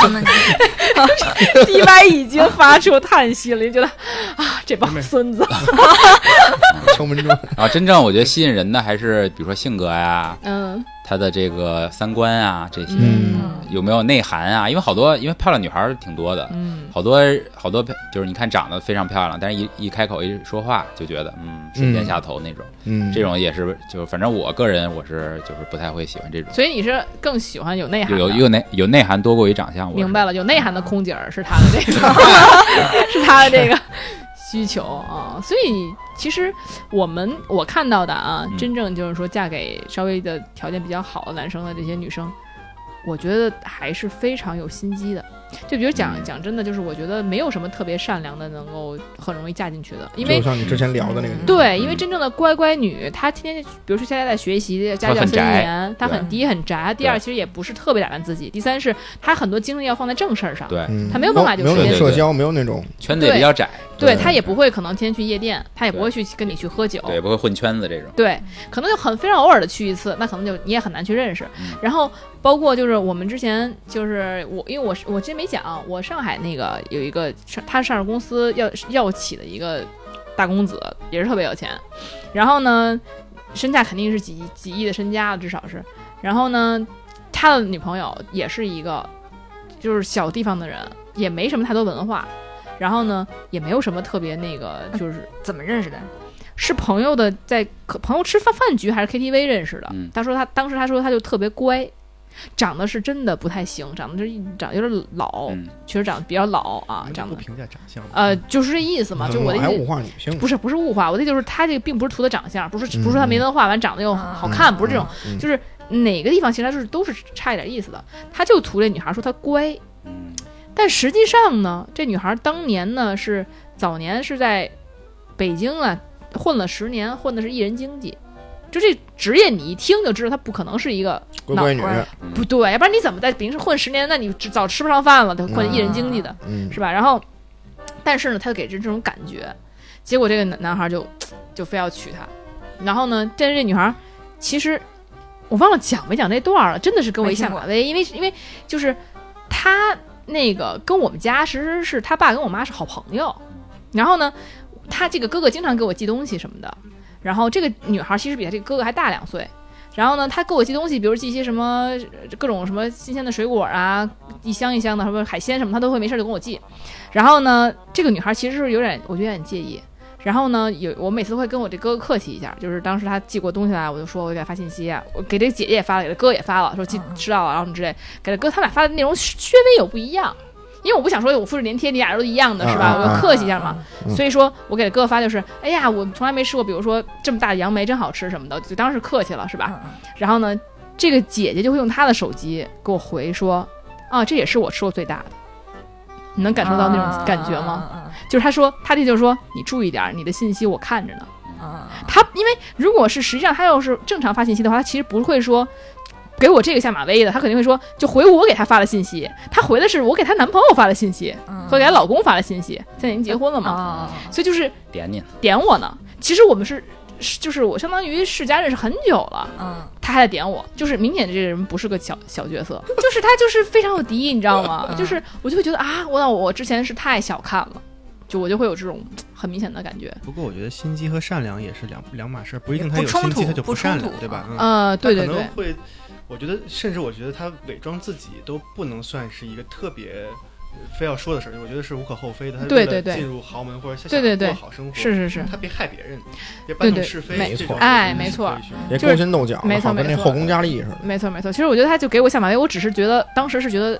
他们 D Y 已经发出叹息了，就觉得啊，这帮孙子，敲门砖，然后真正我觉得吸引人的还是比如说性格呀，嗯她的这个三观啊这些。嗯有没有内涵啊？因为好多，因为漂亮女孩儿挺多的，嗯好多好多就是你看长得非常漂亮，但是一一开口一说话就觉得嗯瞬间下头那种，嗯，这种也是就反正我个人我是就是不太会喜欢这种，所以你是更喜欢有内涵。有有有内有内涵多过于长相。我明白了，有内涵的空姐儿是他的这个，是他的这个需求啊。所以其实我们我看到的啊，嗯真正就是说嫁给稍微的条件比较好的男生的这些女生，我觉得还是非常有心机的。就比如讲嗯讲真的，就是我觉得没有什么特别善良的能够很容易嫁进去的，因为就像你之前聊的那个，对，嗯因为真正的乖乖女，她天天，比如说现在在学习，家教很严，她很低很宅。第二，其实也不是特别打扮自己。第三是她很多精力要放在正事儿上。对她，没有办法就没有那是对对种社交，没有那种圈子也比较窄，对对她也不会可能天天去夜店，她也不会去跟你去喝酒。对，不会混圈子这种。对，可能就很非常偶尔的去一次，那可能就你也很难去认识。嗯然后包括就是我们之前就是我，因为我是我之前没讲，我上海那个有一个上他上市公司要要起的一个大公子，也是特别有钱，然后呢，身价肯定是几几亿的身家，至少是。然后呢，他的女朋友也是一个就是小地方的人，也没什么太多文化。然后呢，也没有什么特别那个，就是怎么认识的？是朋友的，在可朋友吃饭饭局还是 KTV 认识的。嗯他说他当时他说他就特别乖，长得是真的不太行，长得就是长得有点老，嗯，确实长得比较老啊，长得不评价长相，呃就是这意思嘛，就我的还物意思。化女性，不是不是物化，我的意思就是他这个并不是图的长相，不是嗯不是说他没文化，完长得又嗯好看，不是这种，嗯就是哪个地方其实他就是都是差一点意思的，他就图这女孩说她乖，嗯。但实际上呢，这女孩当年呢是早年是在北京啊混了十年，混的是艺人经济。就这职业，你一听就知道他不可能是一个乖乖女，不对，要不然你怎么在北京混十年？那你早吃不上饭了，得混艺人经济的，嗯，是吧？然后，但是呢，他就给人这种感觉，结果这个男男孩就就非要娶她，然后呢，但是这女孩其实我忘了讲没讲那段了，真的是跟我一下马威，因为因为就是他那个跟我们家其实是他爸跟我妈是好朋友，然后呢，他这个哥哥经常给我寄东西什么的，然后这个女孩其实比他这个哥哥还大两岁。然后呢，他给我寄东西，比如寄一些什么呃各种什么新鲜的水果啊，一箱一箱的什么海鲜什么，他都会没事就跟我寄。然后呢，这个女孩其实是有点，我觉得有点介意。然后呢，有我每次都会跟我这哥哥客气一下，就是当时他寄过东西来，我就说我给他发信息，我给这姐姐也发了，给他哥也发了，说寄知道了，然后什么之类，给他哥他俩发的内容稍微有不一样，因为我不想说我复制粘贴，你俩都一样的是吧？我要客气一下嘛。嗯所以说我给哥哥发就是，哎呀，我从来没吃过，比如说这么大的杨梅真好吃什么的，就当时客气了是吧？嗯然后呢，这个姐姐就会用她的手机给我回说，啊，这也是我吃过最大的。你能感受到那种感觉吗？嗯？就是他说，他弟就是说，你注意点儿，你的信息我看着呢。嗯嗯他因为如果是实际上他要是正常发信息的话，他其实不会说给我这个下马威的，他肯定会说就回我给他发的信息，他回的是我给她男朋友发的信息嗯。和给她老公发的信息，现在已经结婚了嘛，啊，所以就是点你。呢，点我呢。其实我们是是就是我相当于世家认识很久了，嗯。他还在点我，就是明显这个人不是个小小角色，就是他就是非常有敌意，你知道吗？嗯。就是我就会觉得啊，我那我之前是太小看了，就我就会有这种很明显的感觉。不过我觉得心机和善良也是两两码事儿，不一定他有心机突他就不善，良对吧？嗯，呃，对对对。可能，会，我觉得甚至我觉得他伪装自己都不能算是一个特别呃非要说的事儿，我觉得是无可厚非的。对对对进入豪门或者想对对对过好生活，是是是，他别害别人，别搬弄对是非，没错哎没错别勾心斗角，没错跟没错那后宫佳丽似的。没错没错。其实我觉得他就给我下马威，我只是觉得当时是觉得，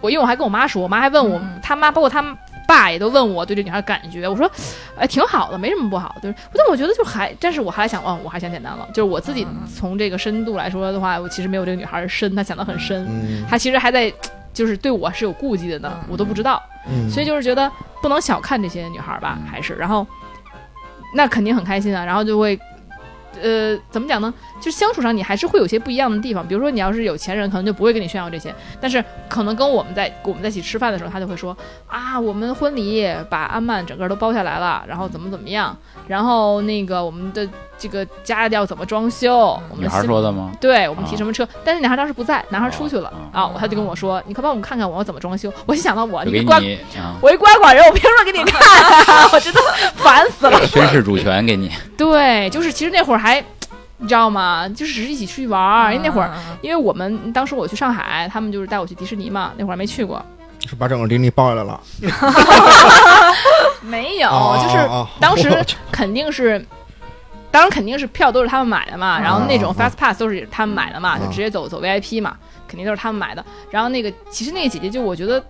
我因为我还跟我妈说，我妈还问我，嗯他妈包括他爸也都问我对这女孩感觉，我说，哎，挺好的，没什么不好。就是，但我觉得就还，但是我还想，哦，我还想简单了，就是我自己嗯从这个深度来说的话，我其实没有这个女孩深，她想得很深，嗯她其实还在。就是对我是有顾忌的呢，嗯我都不知道，嗯，所以就是觉得不能小看这些女孩吧，还是然后，那肯定很开心啊，然后就会，呃，怎么讲呢？就相处上你还是会有些不一样的地方，比如说你要是有钱人，可能就不会跟你炫耀这些，但是可能跟我们在我们在一起吃饭的时候，他就会说啊，我们婚礼把安曼整个都包下来了，然后怎么怎么样，然后那个我们的这个家要怎么装修，我们女孩说的吗？对我们提什么车，但是男孩当时不在，男孩出去了哦啊，他就跟我说，你快帮我们看看我要怎么装修。我就想到我，你个乖你啊，我一乖寡人，我凭什么给你看、啊？我真的烦死了。宣誓主权给你。对，就是其实那会儿还，你知道吗？就是只是一起出去玩儿，因为那会儿，嗯因为我们当时我去上海，他们就是带我去迪士尼嘛，那会儿还没去过，是把整个迪士尼包下来了。没有，哦就是当时肯定是。当然肯定是票都是他们买的嘛，然后那种 fast pass 都是他们买的嘛，就哦直接走走 VIP 嘛，肯定都是他们买的。然后那个其实那个姐姐就我觉得，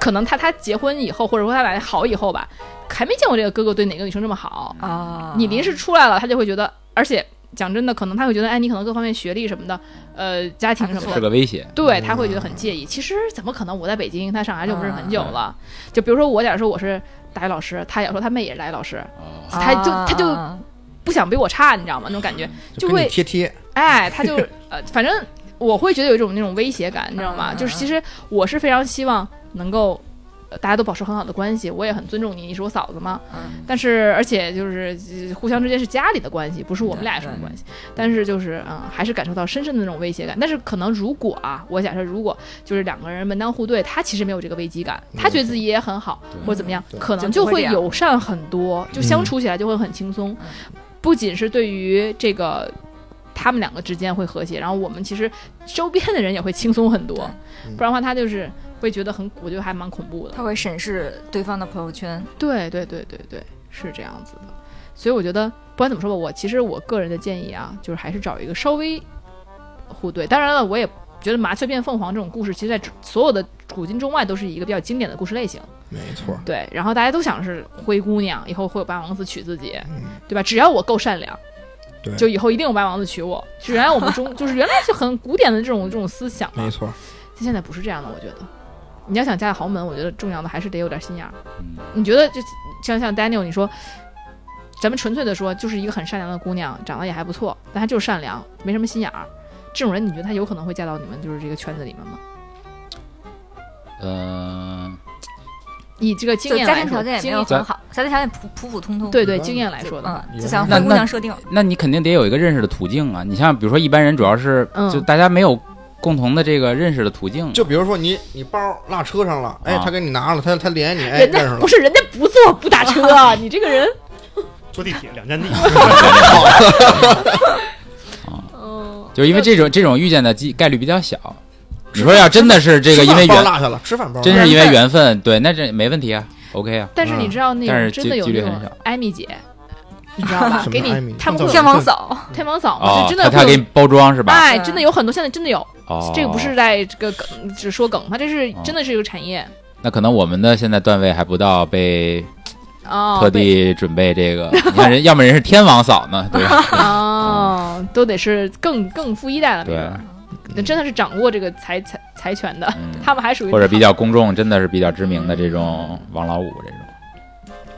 可能她她结婚以后，或者说她俩好以后吧，还没见过这个哥哥对哪个女生这么好。啊，你临时出来了，他就会觉得，而且讲真的，可能他会觉得，哎，你可能各方面学历什么的，呃，家庭什么是的，个威胁，对他会觉得很介意。其实怎么可能？我在北京，他上海就不是很久了。就比如说我，假如说我是大学老师，他假如说他妹也是大学老师，哦他就他就啊不想比我差，你知道吗？那种感觉，就会贴贴，哎，他就 呃，反正我会觉得有一种那种威胁感，你知道吗？嗯就是其实我是非常希望能够。呃大家都保持很好的关系，我也很尊重你，你是我嫂子嘛。嗯但是而且就是呃互相之间是家里的关系，不是我们俩什么关系。但是就是嗯，还是感受到深深的那种威胁感。但是可能如果啊，我假设如果就是两个人门当户对，他其实没有这个危机感，他觉得自己也很好，对或者怎么样，可能就会友善很多，就相处起来就会很轻松。不仅是对于这个。他们两个之间会和谐，然后我们其实周边的人也会轻松很多，嗯不然的话他就是会觉得很，我觉得还蛮恐怖的。他会审视对方的朋友圈，对对对对对，是这样子的。所以我觉得不管怎么说吧，我其实我个人的建议啊，就是还是找一个稍微互对。当然了，我也觉得麻雀变凤凰这种故事，其实在所有的古今中外都是一个比较经典的故事类型。没错。对，然后大家都想是灰姑娘，以后会有八王子娶自己，嗯，对吧？只要我够善良。对就以后一定有八王子娶我，就原来我们中 就是原来就很古典的这种这种思想没，错。现在不是这样的，我觉得。你要想嫁豪门，我觉得重要的还是得有点心眼儿。嗯你觉得就像像 Daniel 你说，咱们纯粹的说，就是一个很善良的姑娘，长得也还不错，但她就是善良，没什么心眼儿。这种人，你觉得她有可能会嫁到你们就是这个圈子里面吗？嗯，以这个经验来说，家庭条件也没经验有很好，家庭条件普普普通通，对对经验来说的，就像灰姑娘设定，那你肯定得有一个认识的途径啊。你像比如说一般人，主要是嗯就大家没有共同的这个认识的途径，就比如说你你包落车上了，哎啊，他给你拿了，他他连你，哎，人认识了家不。是人家不坐不打车，你这个人，坐地铁两站地，嗯，就因为这种这种遇见的机概率比较小。你说要真的是这个因为缘，落下了，吃饭包真是因为缘分，对，那这没问题啊，OK 啊。但是你知道那个真的有那种几率很小艾米姐，你知道吧？给你他们会天王嫂，天王嫂嘛，哦就，真的他他给你包装是吧？哎，嗯真的有很多，现在真的有，哦，这个不是在这个梗，只说梗，它这是哦真的是一个产业。那可能我们的现在段位还不到被哦，特地准备这个。你看人，要么人是天王嫂呢，对吧？哦，都得是更更富一代了，对那真的是掌握这个财财财权的，嗯他们还属于或者比较公众，真的是比较知名的这种王老五这种。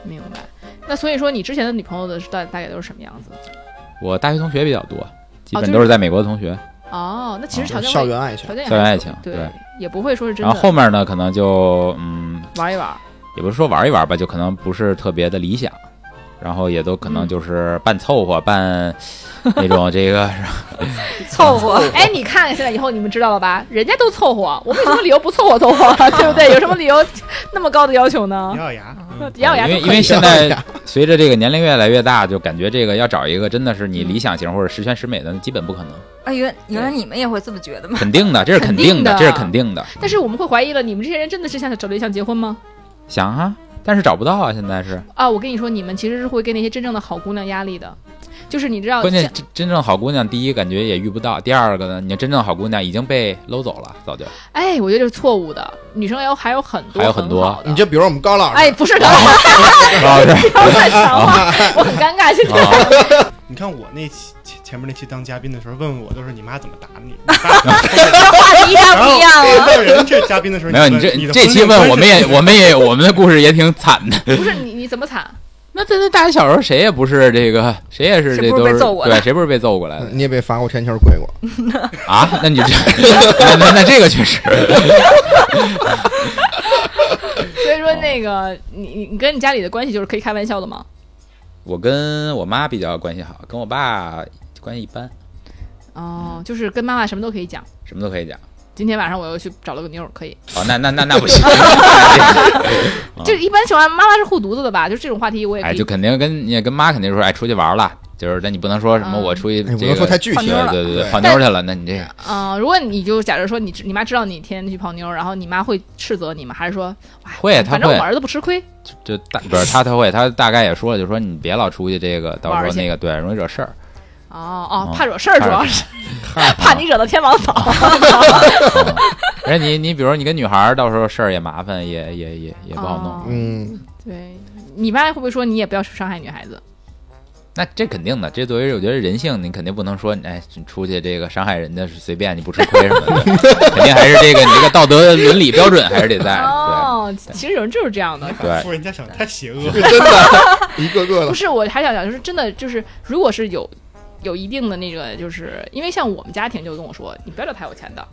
明白。那所以说，你之前的女朋友的是大大概都是什么样子？我大学同学比较多，基本都是在美国的同学，哦，那其实哦条件会校园爱情条，件也校园爱情对，也不会说是真然后后面呢，可能就嗯，玩一玩。也不是说玩一玩吧，就可能不是特别的理想，然后也都可能就是半凑合，半那种这个 凑合。哎，你看看现在以后你们知道了吧？人家都凑合，我们有什么理由不凑合凑合？对不对？有什么理由那么高的要求呢？咬咬牙，嗯咬咬牙因为因为现在随着这个年龄越来越大，就感觉这个要找一个真的是你理想型或者十全十美的，基本不可能，啊，原原来你们也会这么觉得吗？肯定的，这是肯定肯定的这是肯定的。但是我们会怀疑了，你们这些人真的是想找对象结婚吗？想啊，但是找不到啊，现在是。啊，我跟你说，你们其实是会给那些真正的好姑娘压力的，就是你知道，关键真真正好姑娘，第一感觉也遇不到，第二个呢，你真正好姑娘已经被搂走了，早就哎，我觉得这是错误的，女生有还有很多还有很多你就比如我们高老师，哎，不是高，老师 不要乱强化，我很尴尬现在。啊，你看我那期前前面那期当嘉宾的时候，问问我都是你妈怎么打你，这话题一样然后不一样了。问人这嘉宾的时候，没有你这你的这期问我们也我们也我们的故事也挺惨的。不是你你怎么惨？那这那大家小时候谁也不是这个，谁也是这都是被揍过的对，谁不是被揍过来的你也被罚过天球跪过，啊？那你这那那那这个确实，所以说那个你你你跟你家里的关系就是可以开玩笑的吗？我跟我妈比较关系好，跟我爸关系一般，哦，就是跟妈妈什么都可以讲。什么都可以讲。今天晚上我又去找了个妞，可以。哦，那那那那不行，就一般情况，妈妈是护犊子的吧？就这种话题我也哎，就肯定跟你跟妈肯定说，哎，出去玩了，就是那你不能说什么嗯我出去哎，不能这个说太具体泡妞了对对对，泡妞去了，那你这个嗯、如果你就假设说你你妈知道你天天去泡妞，然后你妈会斥责你吗？还是说会反正我儿子不吃亏？就大不是他他会他大概也说了，就说你别老出去这个，到时候那个对容易惹事儿。哦哦，嗯怕惹事儿，主要是害 怕你惹到天王嫂。而且你你比如说你跟女孩儿，到时候事儿也麻烦，也也也也不好弄。哦嗯，对，你妈会不会说你也不要伤害女孩子？那这肯定的，这作为我觉得人性，你肯定不能说，哎，你出去这个伤害人家是随便，你不吃亏什么的，肯定还是这个你这个道德伦理标准还是得在。哦，其实有人就是这样的。对夫人家想太邪恶了。真的，一个个的，不是，我还想讲，就是真的，就是如果是有有一定的那个，就是因为像我们家庭就跟我说，你不要找太有钱的，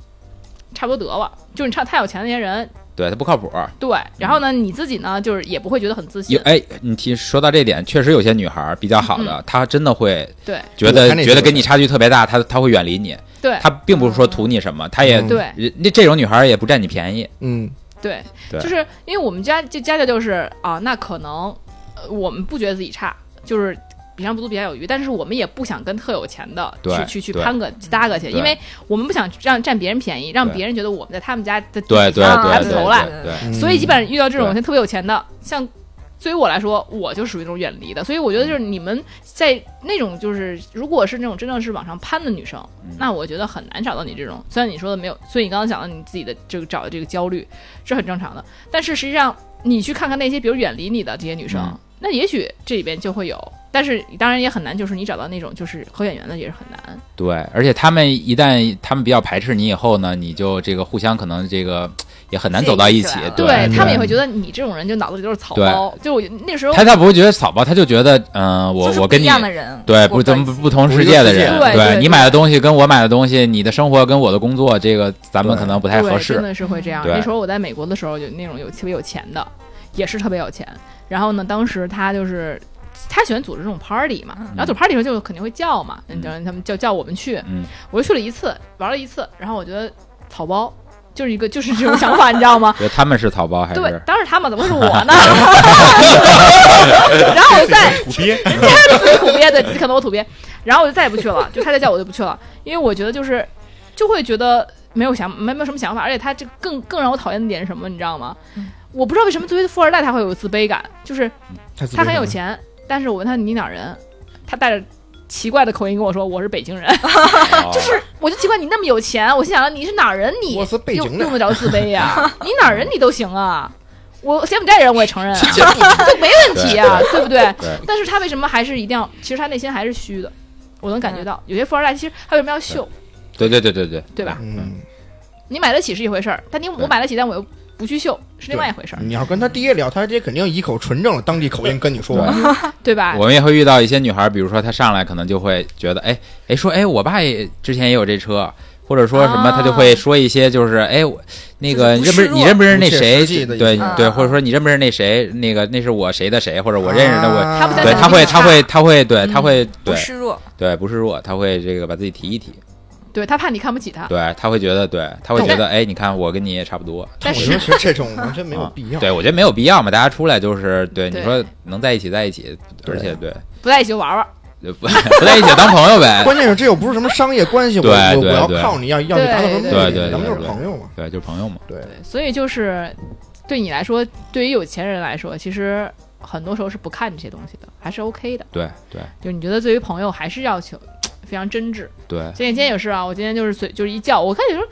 差不多得了。就是你差太有钱的那些人，对，他不靠谱。对，然后呢，你自己呢，就是也不会觉得很自信有。哎，你提说到这点，确实有些女孩儿比较好的，她真的会对觉得觉得跟你差距特别大，她她会远离你。对她并不是说图你什么，她也嗯对人那这种女孩儿也不占你便宜。嗯，对，就是因为我们家就家教就是啊，那可能呃我们不觉得自己差，就是。比上不足，比下有余，但是我们也不想跟特有钱的去去去攀个搭个去，因为我们不想让占别人便宜，让别人觉得我们在他们家的对对啊对对抬不起头来对对。嗯所以基本上遇到这种对特别有钱的，像对于我来说，我就属于那种远离的。所以我觉得就是你们在那种就是如果是那种真正是往上攀的女生，嗯那我觉得很难找到你这种。虽然你说的没有，所以你刚刚讲的你自己的这个找的这个焦虑是很正常的，但是实际上你去看看那些比如远离你的这些女生，嗯那也许这里边就会有。但是当然也很难，就是你找到那种就是合眼缘的也是很难。对，而且他们一旦他们比较排斥你以后呢，你就这个互相可能这个也很难走到一起。对，他们也会觉得你这种人就脑子里都是草包。就我那时候他他不会觉得草包，他就觉得嗯、我我跟你样的人，对不同不同世界的人，对对对你买的东西跟我买的东西，你的生活跟我的工作，这个咱们可能不太合适，真。的是会这样。那时候我在美国的时候，有那种有特别有钱的，也是特别有钱。然后呢，当时他就是他喜欢组织这种 party 嘛，然后组 party 的时候就肯定会叫嘛，嗯你知道他们叫叫我们去，嗯，我就去了一次，玩了一次，然后我觉得草包就是一个就是这种想法，你知道吗？觉得他们是草包还是对，当时他们怎么会是我呢？然后我再土鳖，自己土鳖，对，自己可能我土鳖，然后我就再也不去了，就他再叫我就不去了，因为我觉得就是就会觉得没有想没没有什么想法，而且他这个更更让我讨厌的点是什么，你知道吗？我不知道为什么作为富二代他会有自卑感，就是他很有，钱，但是我问他你哪儿人，他带着奇怪的口音跟我说我是北京人，哦。就是我就奇怪你那么有钱，我心想你是哪儿人你我是北京人用用得着自卑呀、你哪儿人你都行啊。我柬埔寨人我也承认啊，柬埔寨这没问题啊，对不对？对。但是他为什么还是一定要？其实他内心还是虚的，我能感觉到，有些富二代其实他为什么要秀，对对对对对。对吧？嗯，你买得起是一回事儿，但你我买得起，但我又不去秀是另外一回事儿，你要跟他爹聊，他爹肯定一口纯正的当地口音跟你说。对。吧？我们也会遇到一些女孩，比如说她上来可能就会觉得，哎哎，说哎，我爸也之前也有这车，或者说什么，啊她就会说一些就是，哎，我那个认不认你认不认识那谁？对对，啊或者说你认不认识那谁？那个那是我谁的谁，或者我认识的我，对，他会他会他会对嗯他会对不示弱，对不示弱，他会这个把自己提一提，对他怕你看不起他，对他会觉得对他会觉得，哎，你看我跟你也差不多，但是我觉得其实这种完全没有啊必要。对我觉得没有必要嘛，大家出来就是对对你说能在一起在一起，而且对不在一起就玩玩。不 不在一起当朋友呗，关键是这又不是什么商业关系，我对我我要对对靠你要要你达到什么目的，对对对咱们就是对朋友嘛。对，就是朋友嘛。对，对，所以就是对你来说，对于有钱人来说，其实很多时候是不看这些东西的，还是 OK 的。对对就你觉得对于朋友还是要求非常真挚。对所以今天也是啊，我今天就是随就是一叫，我看有时候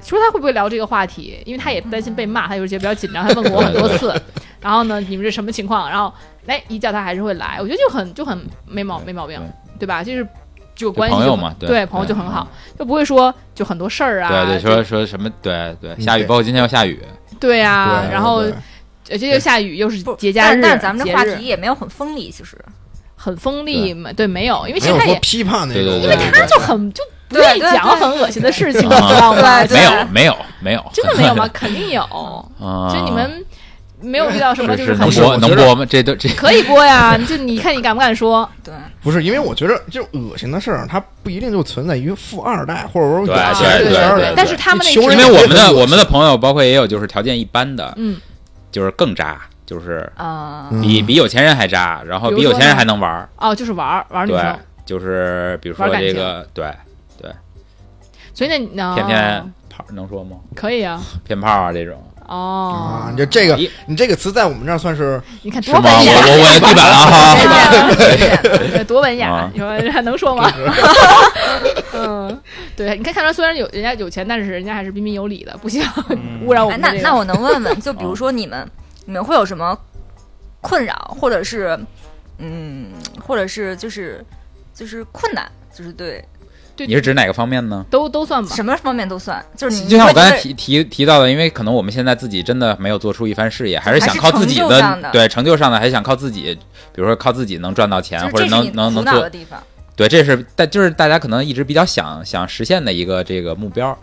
说他会不会聊这个话题，因为他也担心被骂，他有些比较紧张，他问过我很多次。然后呢，你们这什么情况？然后哎一叫他还是会来，我觉得就很就很没毛没毛病，对吧？就是就关系就很朋友嘛对对朋友就很好，就不会说就很多事儿啊，对对，说说什么？对对，下雨，包括今天要下雨，对啊，然后这就下雨又是节假日，但但咱们这话题也没有很锋利，其实很锋利嘛，对，没有，因为没有说其实他也批判那种，对对因为他就很就不愿意讲很恶心的事情，知道吗？对没有没有没有，真的没有吗？肯定有，啊，就你们没有遇到什么就是能播是我觉得能播吗？这都这可以播呀，就你看你敢不敢说？对，不是因为我觉得就恶心的事儿，它不一定就存在于富二代或者说有对钱对对对人。但是他们那因为我们的我们的朋友，包括也有就是条件一般的，嗯，就是更渣，就是比比有钱人还渣，然后比有钱人还能玩儿，哦，就是玩儿玩儿女对生，，就是比如说这个对对所以那呢骗骗炮能说吗？可以啊，骗炮啊这种，哦啊，，你这这个你这个词在我们这儿算是你看？多文雅，我我我地板啊哈。对多文雅啊，你说还能说吗？嗯，对，你看看出来，虽然有人家有钱，但是人家还是彬彬有礼的，不想嗯哎，污染我们。那那我能问问，就比如说你们，你们会有什么困扰，或者是嗯，或者是就是就是困难，就是对对你是指哪个方面呢？都都算吧，什么方面都算，就是你就像我刚才提提提到的，因为可能我们现在自己真的没有做出一番事业，还是想靠自己的对成就上的，还想靠自己，比如说靠自己能赚到钱，或者能能能做的地方。对，这是但就是大家可能一直比较想想实现的一个这个目标。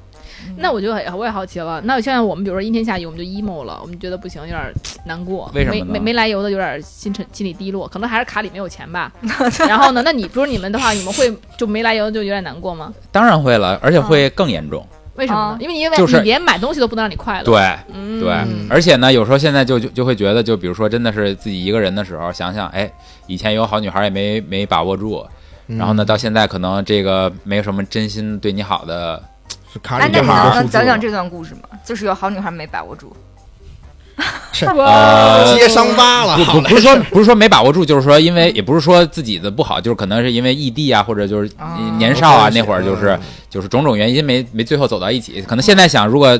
那我就很我也好奇了，那现在我们比如说阴天下雨，我们就 emo 了，我们觉得不行，有点难过，为什么没没没来由的有点心沉心里低落，可能还是卡里没有钱吧。然后呢，那你比如你们的话，你们会就没来由的就有点难过吗？当然会了，而且会更严重。为什么？因为你因为就是你连买东西都不能让你快乐。对嗯，对，而且呢，有时候现在就就就会觉得，就比如说真的是自己一个人的时候，想想，哎，以前有好女孩也没没把握住，然后呢，到现在可能这个没有什么真心对你好的，哎，那你能讲讲这段故事吗？就是有好女孩没把握住，呃接伤疤了，不不不是说不是说没把握住，就是说因为也不是说自己的不好，就是可能是因为异地啊，或者就是哦年少啊那会儿就是就是种种原因没没最后走到一起。可能现在想，如果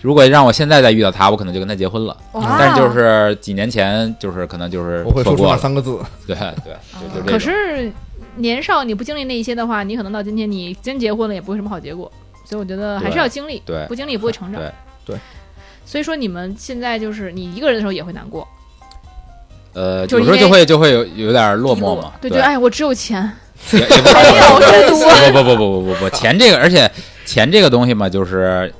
如果让我现在再遇到他，我可能就跟他结婚了。哇但是就是几年前，就是可能就是我会说。那三个字，对 对，就就可是年少你不经历那一些的话，你可能到今天你真结婚了也不会什么好结果。所以我觉得还是要经历，对不经历不会成长。对对所以说你们现在就是你一个人的时候也会难过，呃，有时候就会就会有有点落寞嘛。对，对就，哎，我只有钱，也也不没有更多。不不不不不不不，钱这个，而且钱这个东西嘛，就是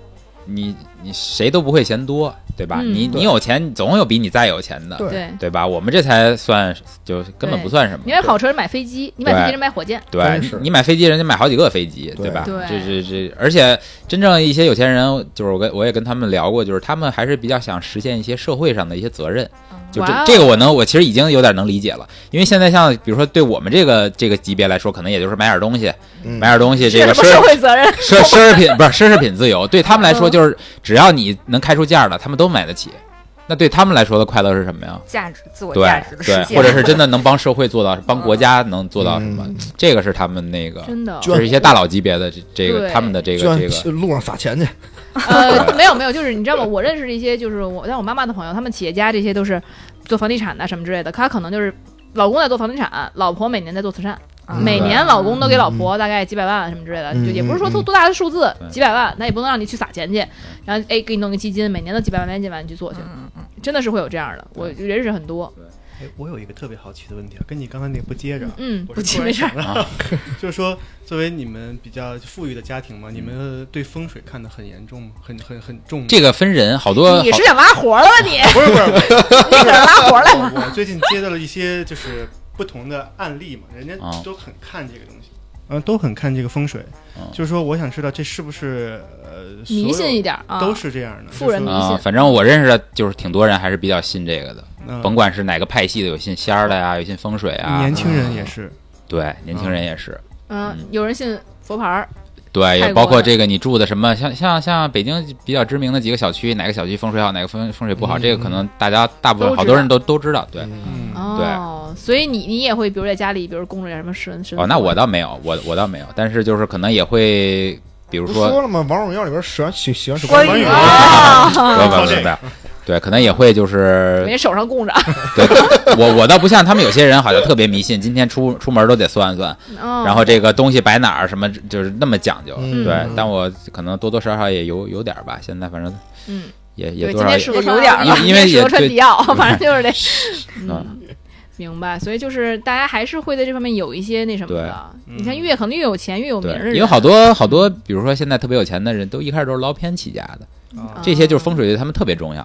你你谁都不会嫌多，对吧？嗯你你有钱，总有比你再有钱的，对对，吧？我们这才算就根本不算什么。你买跑车人买飞机，你买飞机对人买火箭，对你买飞机，人家买好几个飞机，对吧？对这这这，而且真正一些有钱人，就是我跟我也跟他们聊过，就是他们还是比较想实现一些社会上的一些责任。就这这个我能，我其实已经有点能理解了，因为现在像比如说对我们这个这个级别来说，可能也就是买点东西，嗯买点东西，这个社会责任？奢奢侈品不是奢侈品自由，对他们来说就是只要你能开出价的，他们都买得起。那对他们来说的快乐是什么呀？价值自我价值的实对，现，或者是真的能帮社会做到，帮国家能做到什么嗯？这个是他们那个，真的，就就是一些大佬级别的这这个他们的这个这个路上撒钱去，呃，没有没有，就是你知道吗？我认识的一些，就是我像我妈妈的朋友，他们企业家这些都是做房地产的什么之类的，他可能就是老公在做房地产，老婆每年在做慈善。啊每年老公都给老婆大概几百万什么之类的，嗯就也不是说嗯多多大的数字，几百万，那也不能让你去撒钱去，然后哎给你弄个基金，每年都几百万、几百万去做去，嗯嗯真的是会有这样的，我就认识很多。哎，我有一个特别好奇的问题啊，跟你刚才那个不接着啊，嗯，不是突然急没事儿。想到，就是说，作为你们比较富裕的家庭嘛，你们对风水看得很严重吗？很很很重？这个分人，好多好你是想拉活了吧你？不是不是，你可是拉活来了。我我最近接到了一些就是不同的案例嘛，人家啊。都很看这个东西，嗯、都很看这个风水。嗯就是说，我想知道这是不是呃迷信一点啊，都是这样的，富人迷信。反正我认识的就是挺多人还是比较信这个的，嗯。甭管是哪个派系的，有信仙儿的呀，有信风水啊，年轻人也是，对，年轻人也是，嗯，有人信佛牌儿，对，也包括这个你住的什么，像像像北京比较知名的几个小区，哪个小区风水好，哪个风风水不好，嗯。这个可能大家大部分好多人都都知道，对。嗯。嗯，哦，所以你你也会，比如在家里，比如供着点什么神神哦，那我倒没有，我我倒没有，但是就是可能也会，比如说，说了吗？王者荣耀里边喜欢喜喜欢是关羽。羽啊，不不不不，对，可能也会就是没手上供着，对，我我倒不像他们有些人好像特别迷信，今天出出门都得算算，然然后这个东西摆哪儿什么，就是那么讲究。嗯对，但我可能多多少少也有有点吧。现在反正嗯，也也对，多少有点儿迪奥因为今天适合也对穿迪奥，反正就是得，嗯 嗯，明白。所以就是大家还是会在这方面有一些那什么的。对你看越可能越有钱越有名的，人，也有好多好多，比如说现在特别有钱的人都一开始都是捞偏起家的，啊这些就是风水对他们特别重要。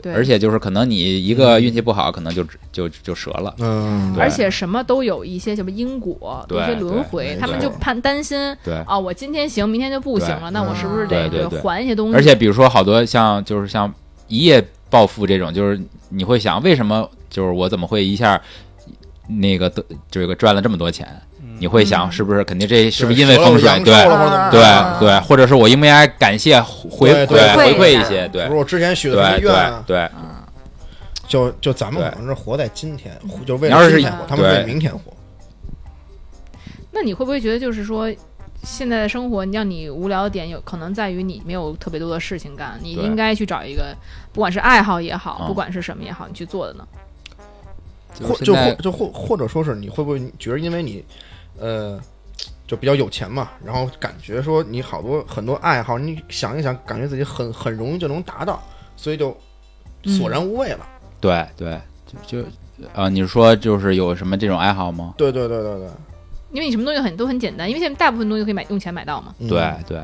对，而且就是可能你一个运气不好，可能就就就折了。嗯，而且什么都有一些什么因果，有些轮回，他们就怕担心对，啊，我今天行，明天就不行了，那我是不是得得还一些东西？而且比如说好多像就是像一夜暴富这种，就是你会想为什么就是我怎么会一下那个得这个赚了这么多钱？你会想嗯。是不是肯定这是不是因为风水？对对对，或者是我应不应该感谢回对对对回馈一些？对。我之前许的愿啊，对，就就咱们可能是活在今天，就为了今天活，他们为明天活。那你会不会觉得，就是说，现在的生活让你无聊的点，有可能在于你没有特别多的事情干，你应该去找一个，不管是爱好也好，嗯。不管是什么也好，你去做的呢？或就或就或或者说是你会不会觉得因为你，呃，就比较有钱嘛，然后感觉说你好多很多爱好，你想一想，感觉自己很很容易就能达到，所以就索然无味了。对对就就啊，你是说就是有什么这种爱好吗？对对对对对，因为你什么东西很都很简单，因为现在大部分东西可以买用钱买到嘛。嗯对对，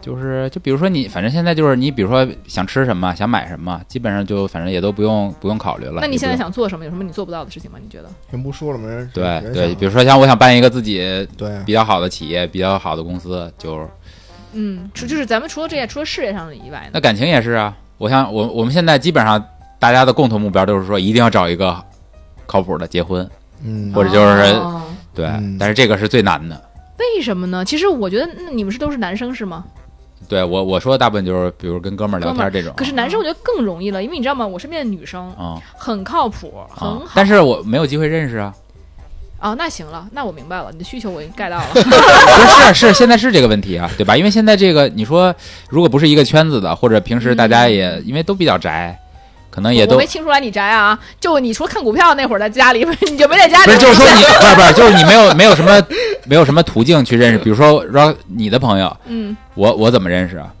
就是就比如说你，反正现在就是你，比如说想吃什么，想买什么，基本上就反正也都不用不用考虑了。那你现在想做什么？有什么你做不到的事情吗？你觉得？全不说了没？人对对，比如说像我想办一个自己对比较好的企业，比较好的公司，就嗯，除就是咱们除了这些，除了事业上的以外？那感情也是啊。我想我我们现在基本上大家的共同目标都是说一定要找一个靠谱的结婚，嗯或者就是哦对，嗯但是这个是最难的。为什么呢？其实我觉得，那你们是都是男生是吗？对我我说的大部分就是比如跟哥们儿聊天这种，可是男生我觉得更容易了，因为你知道吗？我身边的女生啊很靠谱，很啊好。，但是我没有机会认识啊。哦，那行了，那我明白了，你的需求我已经 get 到了。不是是是，现在是这个问题啊，对吧？因为现在这个，你说如果不是一个圈子的，或者平时大家也、因为都比较宅，可能也都我没听出来你宅啊，就你除了看股票那会儿在家里，你就没在家里。不是，就是说你 不是不是，就是你没有没有什么没有什么途径去认识，比如说让你的朋友，嗯，我我怎么认识啊？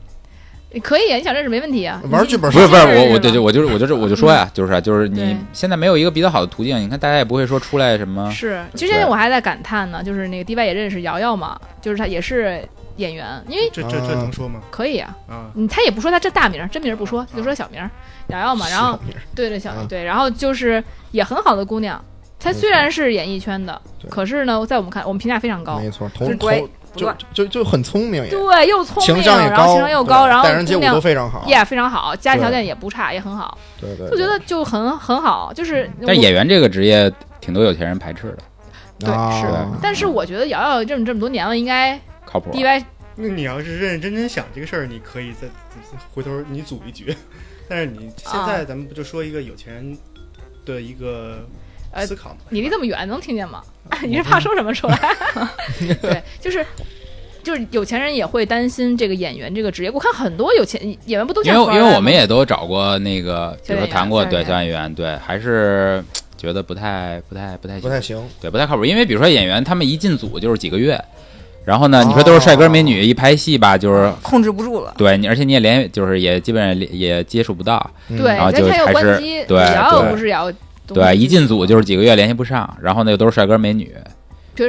可以啊，你想认识没问题啊。玩剧本不是不是是我我对对我就是我就是我就说呀，就是啊就是你现在没有一个比较好的途径，你看大家也不会说出来什么，是，之前我还在感叹呢，就是那个 DY 也认识瑶瑶嘛，就是他也是演员，因为这这这能说吗？可以啊，啊，嗯，他也不说他这大名儿，真名不说，就说小名儿。瑶瑶嘛，然后小名对对小嗯对，然后就是也很好的姑娘，她虽然是演艺圈的，可是呢，在我们看我们评价非常高，没错，就是同对同就就就很聪明，对，又聪明，情商也然后高，情商又高，然后对待人接物都非常好，也非常好，家庭条件也不差，也很好，对对，就觉得就很很好，就是但演员这个职业挺多有钱人排斥的，对啊。是，但是我觉得瑶瑶这么这么多年了，应该靠谱。DY 那你要是认认真真想这个事儿，你可以再再回头你组一局。但是你现在咱们不就说一个有钱人的一个呃思考吗？你离这么远能听见吗？你是怕说什么出来？对，就是就是有钱人也会担心这个演员这个职业。我看很多有钱演员不都这样因为因为我们也都找过那个，比如说谈过对小演员小演员，对，还是觉得不太不太不太不太行。对不太靠谱。因为比如说演员，他们一进组就是几个月，然后呢，你说都是帅哥美女，一拍戏吧，就是控制不住了。对你，而且你也连就是也基本上也也接触不到，然后就还是关机，对也要对。不是要对，一进组就是几个月联系不上，然后呢又都是帅哥美女，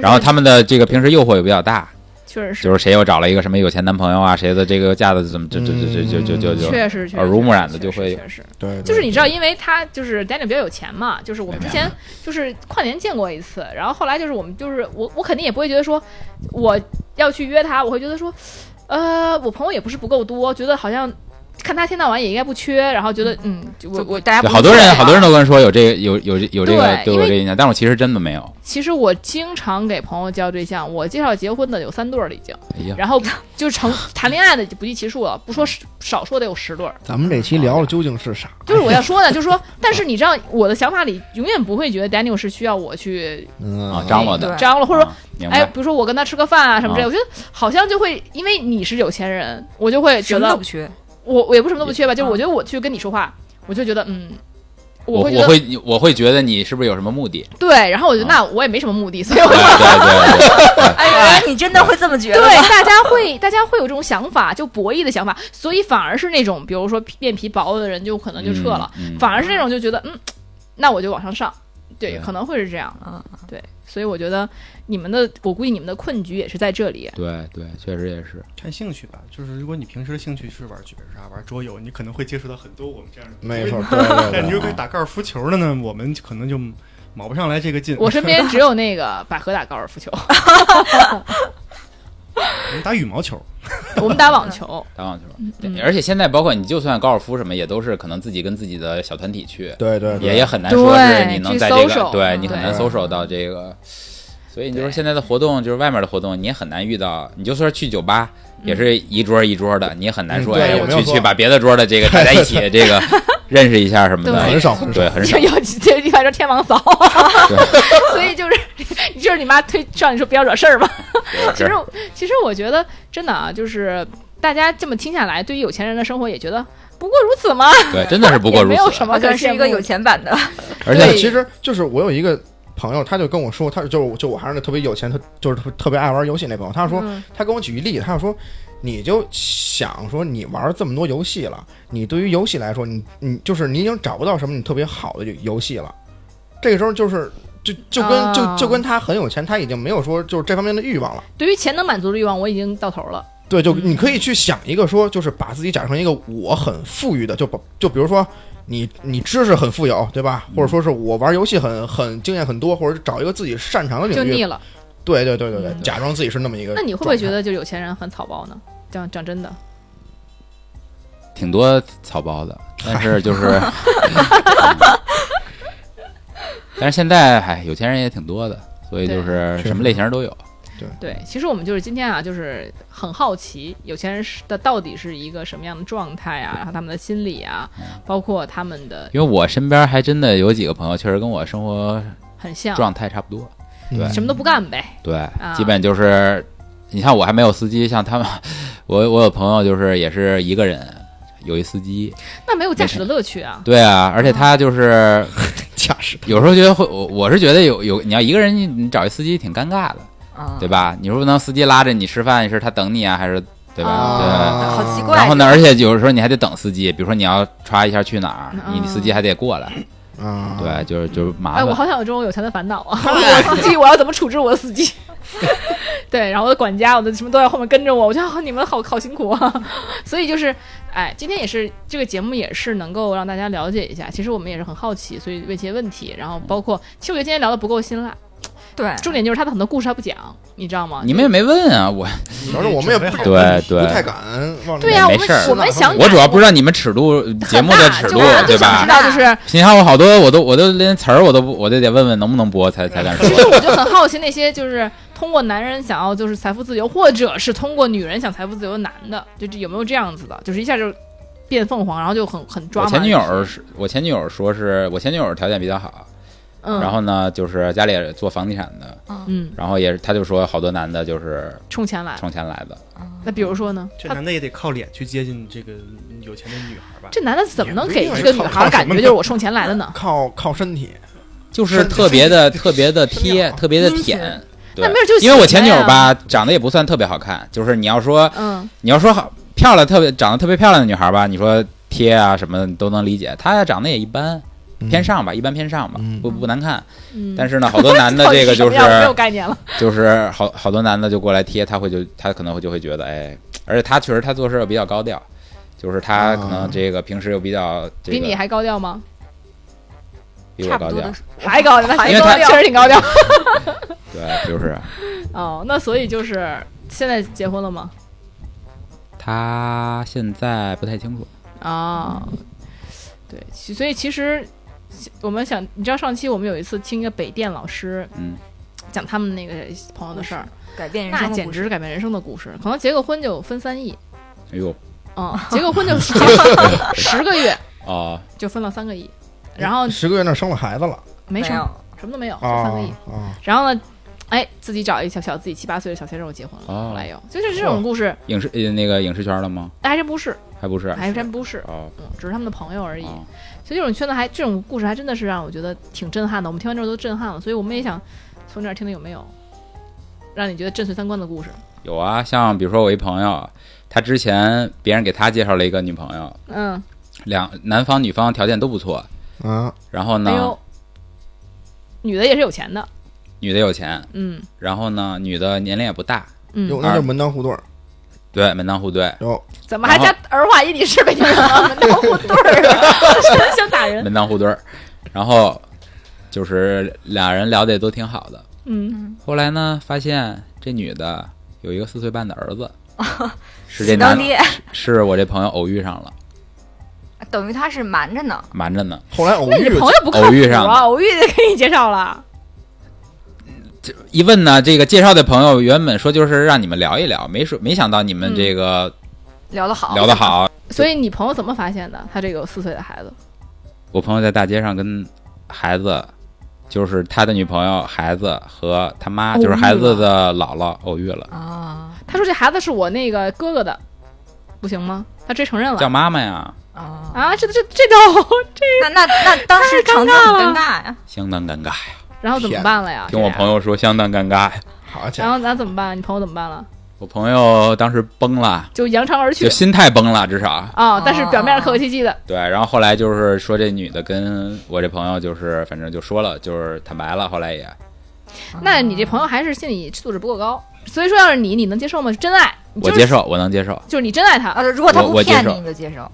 然后他们的这个平时诱惑也比较大，确实是，就是谁又找了一个什么有钱男朋友啊，谁的这个嫁的怎么就就就就就就就确实确实耳濡目染的就会确实。对，就是你知道，因为他就是 Daniel 比较有钱嘛，就是我们之前就是跨年见过一次，然后后来就是我们就是我我肯定也不会觉得说我要去约他，我会觉得说，呃，我朋友也不是不够多，觉得好像看他天到晚也应该不缺，然后觉得嗯，我我大家对好多人好多人都跟人说有这个有有有这个对我这个印象，但我其实真的没有。其实我经常给朋友介绍对象，我介绍结婚的有三对儿了已经，哎，然后就成 谈恋爱的就不计其数了，不说少说得有十对儿。咱们这期聊的究竟是啥？就是我要说的，就是说，但是你知道我的想法里永远不会觉得 Daniel 是需要我去嗯啊张罗的张罗，或者说啊哎，比如说我跟他吃个饭啊什么之类，啊我觉得好像就会因为你是有钱人，我就会觉得什么都不缺。我我也不什么都不缺吧，就是啊我觉得我去跟你说话，我就觉得嗯，我会觉得我会我会觉得你是不是有什么目的？对，然后我觉得啊那我也没什么目的，所以我对对对对，哎，原来你真的会这么觉得？对，大家会大家会有这种想法，就博弈的想法，所以反而是那种比如说面皮薄的人就可能就撤了，反而是那种就觉得嗯，那我就往上上，对，可能会是这样，啊，对，所以我觉得你们的，我估计你们的困局也是在这里，对对，确实也是。看兴趣吧，就是如果你平时的兴趣是玩剧本杀、玩桌游，你可能会接触到很多我们这样的。没错，但你对如果打高尔夫球的呢，我们可能就卯不上来这个劲。我身边只有那个百合打高尔夫球，我们打羽毛球，我们打网球，打网球，嗯对，而且现在包括你就算高尔夫什么，也都是可能自己跟自己的小团体去，对对对，也也很难说是你能在这个，对你很难对 social 到这个。所以你就说现在的活动，就是外面的活动，你也很难遇到。你就说去酒吧，嗯也是一桌一桌的，你也很难说，哎，我去去把别的桌的这个 大家一起这个认识一下什么的，很少很少。对，很少。就。有就一般说天王嫂，所以就是就是你妈推让你说不要惹事儿嘛。其实其实我觉得真的啊，就是大家这么听下来，对于有钱人的生活也觉得不过如此吗，对，真的是不过 如此。没有什么可是一个有钱版的。而且其实就是我有一个朋友，他就跟我说，他就就我还是那特别有钱，他就是特特别爱玩游戏那朋友，他说嗯。他跟我举一例，他就说，你就想说你玩这么多游戏了，你对于游戏来说，你你就是你已经找不到什么你特别好的游戏了，这个时候就是就就跟、啊就就跟他很有钱，他已经没有说就是这方面的欲望了。对于钱能满足的欲望，我已经到头了。对，就嗯你可以去想一个说，就是把自己假成一个我很富裕的，就把就比如说你你知识很富有，对吧？或者说是我玩游戏很很经验很多，或者找一个自己擅长的领域，就腻了，对对对对对，嗯假装自己是那么一个。那你会不会觉？得就有钱人很草包呢？讲讲真的，挺多草包的，但是就是，但是现在嗨，有钱人也挺多的，所以就是什么类型都有。对，其实我们就是今天啊，就是很好奇有钱人是的到底是一个什么样的状态啊，然后他们的心理啊，包括他们的因为我身边还真的有几个朋友，确实跟我生活很像，状态差不多。嗯对什么都不干呗。对，基本就是，你像我还没有司机，像他们，我我有朋友就是也是一个人，有一司机。那没有驾驶的乐趣啊。对啊，而且他就是 驾驶，有时候觉得会，我我是觉得有有，你要一个人你你找一司机挺尴尬的，啊，对吧？你说不能司机拉着你吃饭，是他等你啊，还是对吧？啊对。好奇怪。然后呢，而且有时候你还得等司机，比如说你要歘一下去哪儿，嗯你司机还得过来，啊，对，就是就是麻哎，我。好想有这种有钱的烦恼啊！我司机，我要怎么处置我的司机？对，然后我的管家，我的什么都在后面跟着我，我觉得、啊、你们好好辛苦啊。所以就是，哎，今天也是这个节目也是能够让大家了解一下，其实我们也是很好奇，所以问一些问题，然后包括，其实我觉得今天聊的不够辛辣，对，重点就是他的很多故事他不讲，你知道吗？你们也没问啊，我主要是我们也不对对不太敢往对呀、我们我们想我主要不知道你们尺度节目的尺度，对吧知？道就是。你看我好多我都我都连词儿我都不我都得问问能不能播才才敢说。其实我就很好奇，那些就是通过男人想要就是财富自由，或者是通过女人想财富自由的男的，就这有没有这样子的？就是一下就变凤凰，然后就很很抓前女友是我前女友说是我前女友条件比较好，嗯，然后呢，就是家里也做房地产的，嗯，然后也是他就说好多男的就是冲钱来。冲钱来的，那比如说呢？他这男的也得靠脸去接近这个有钱的女孩吧？这男的怎么能给这个女孩感觉就是我冲钱来的呢？靠靠身体，就是特别的特别的贴，特别的舔。对。那没，有就因为我前女友吧，长得也不算特别好看，就是你要说嗯，你要说好漂亮，特别长得特别漂亮的女孩吧，你说贴啊什么的你都能理解，她长得也一般，偏上吧，一般偏上吧，嗯不不难看。嗯但是呢，好多男的 这个就到底什么样没有是概念了。就是好好多男的就过来贴，他会就他可能会就会觉得，哎，而且他确实他做事又比较高调，就是他可能这个平时又比较这个比你还高调吗？比我高调差不多，，还高调，那因为他确实挺高调。对，就是哦，那所以就是现在结婚了吗？他现在不太清楚。啊，对，其所以其实我们想，你知道上期我们有一次听一个北电老师嗯，讲他们那个朋友的事儿，改变人那简生的故事。直是改变人生的故事。可能结个婚就分三亿，哎呦，嗯，结个婚就十 十个月啊，就分了三个亿，然后十个月那生了孩子了。没生没什么都没有，就啊三个亿。啊！然后呢，哎，自己找一小小自己七八岁的小鲜肉结婚了，哦后来有，就是这种故事，影视呃那个影视圈了吗？哎还真不是，还不是？还真不是，哦。嗯，只是他们的朋友而已。哦，所以这种圈子还这种故事还真的是让我觉得挺震撼的。我们听完之后都震撼了，所以我们也想从这儿听听有没有让你觉得震碎三观的故事。有啊，像比如说我一朋友，他之前别人给他介绍了一个女朋友，嗯，两男方女方条件都不错，啊，然后呢哎，，女的也是有钱的，女的有钱，嗯然后呢女的年龄也不大，嗯，有那就门当户对儿，对，门当户对，有怎么还加儿化音？你是北京人吗？门当户对儿啊，想打人。门当户对儿，然后就是俩人聊的也都挺好的。嗯，后来呢，发现这女的有一个四岁半的儿子，是这喜男的，是我这朋友偶遇上了，等于他是瞒着呢。瞒着呢。后来偶遇那你朋友不靠偶遇上的谱啊？偶遇就给你介绍了。一问呢，这个介绍的朋友原本说就是让你们聊一聊，没说没想到你们这个聊得好，聊得好。所以你朋友怎么发现的？他这个有四岁的孩子，我朋友在大街上跟孩子，就是他的女朋友、孩子和他妈，就是孩子的姥姥偶遇了，啊他说这孩子是我那个哥哥的，不行吗？他直接承认了叫妈妈呀，啊！啊！这这这都这，那那那当时场景很尴尬呀。相当尴尬呀。然后怎么办了呀？听我朋友，说相当尴尬好家伙，后咱怎么办？你朋友怎么办了？我朋友当时崩了，就扬长而去就心态崩了，至少啊！但是表面上客客气气的，对。然后后来就是说这女的跟我这朋友就是反正就说了，就是坦白了。后来也那你这朋友还是心理素质不够高。所以说，要是你，你能接受吗？真爱，就是我接，受，我能接受。就是你真爱他啊，如果他不骗你，你就接受。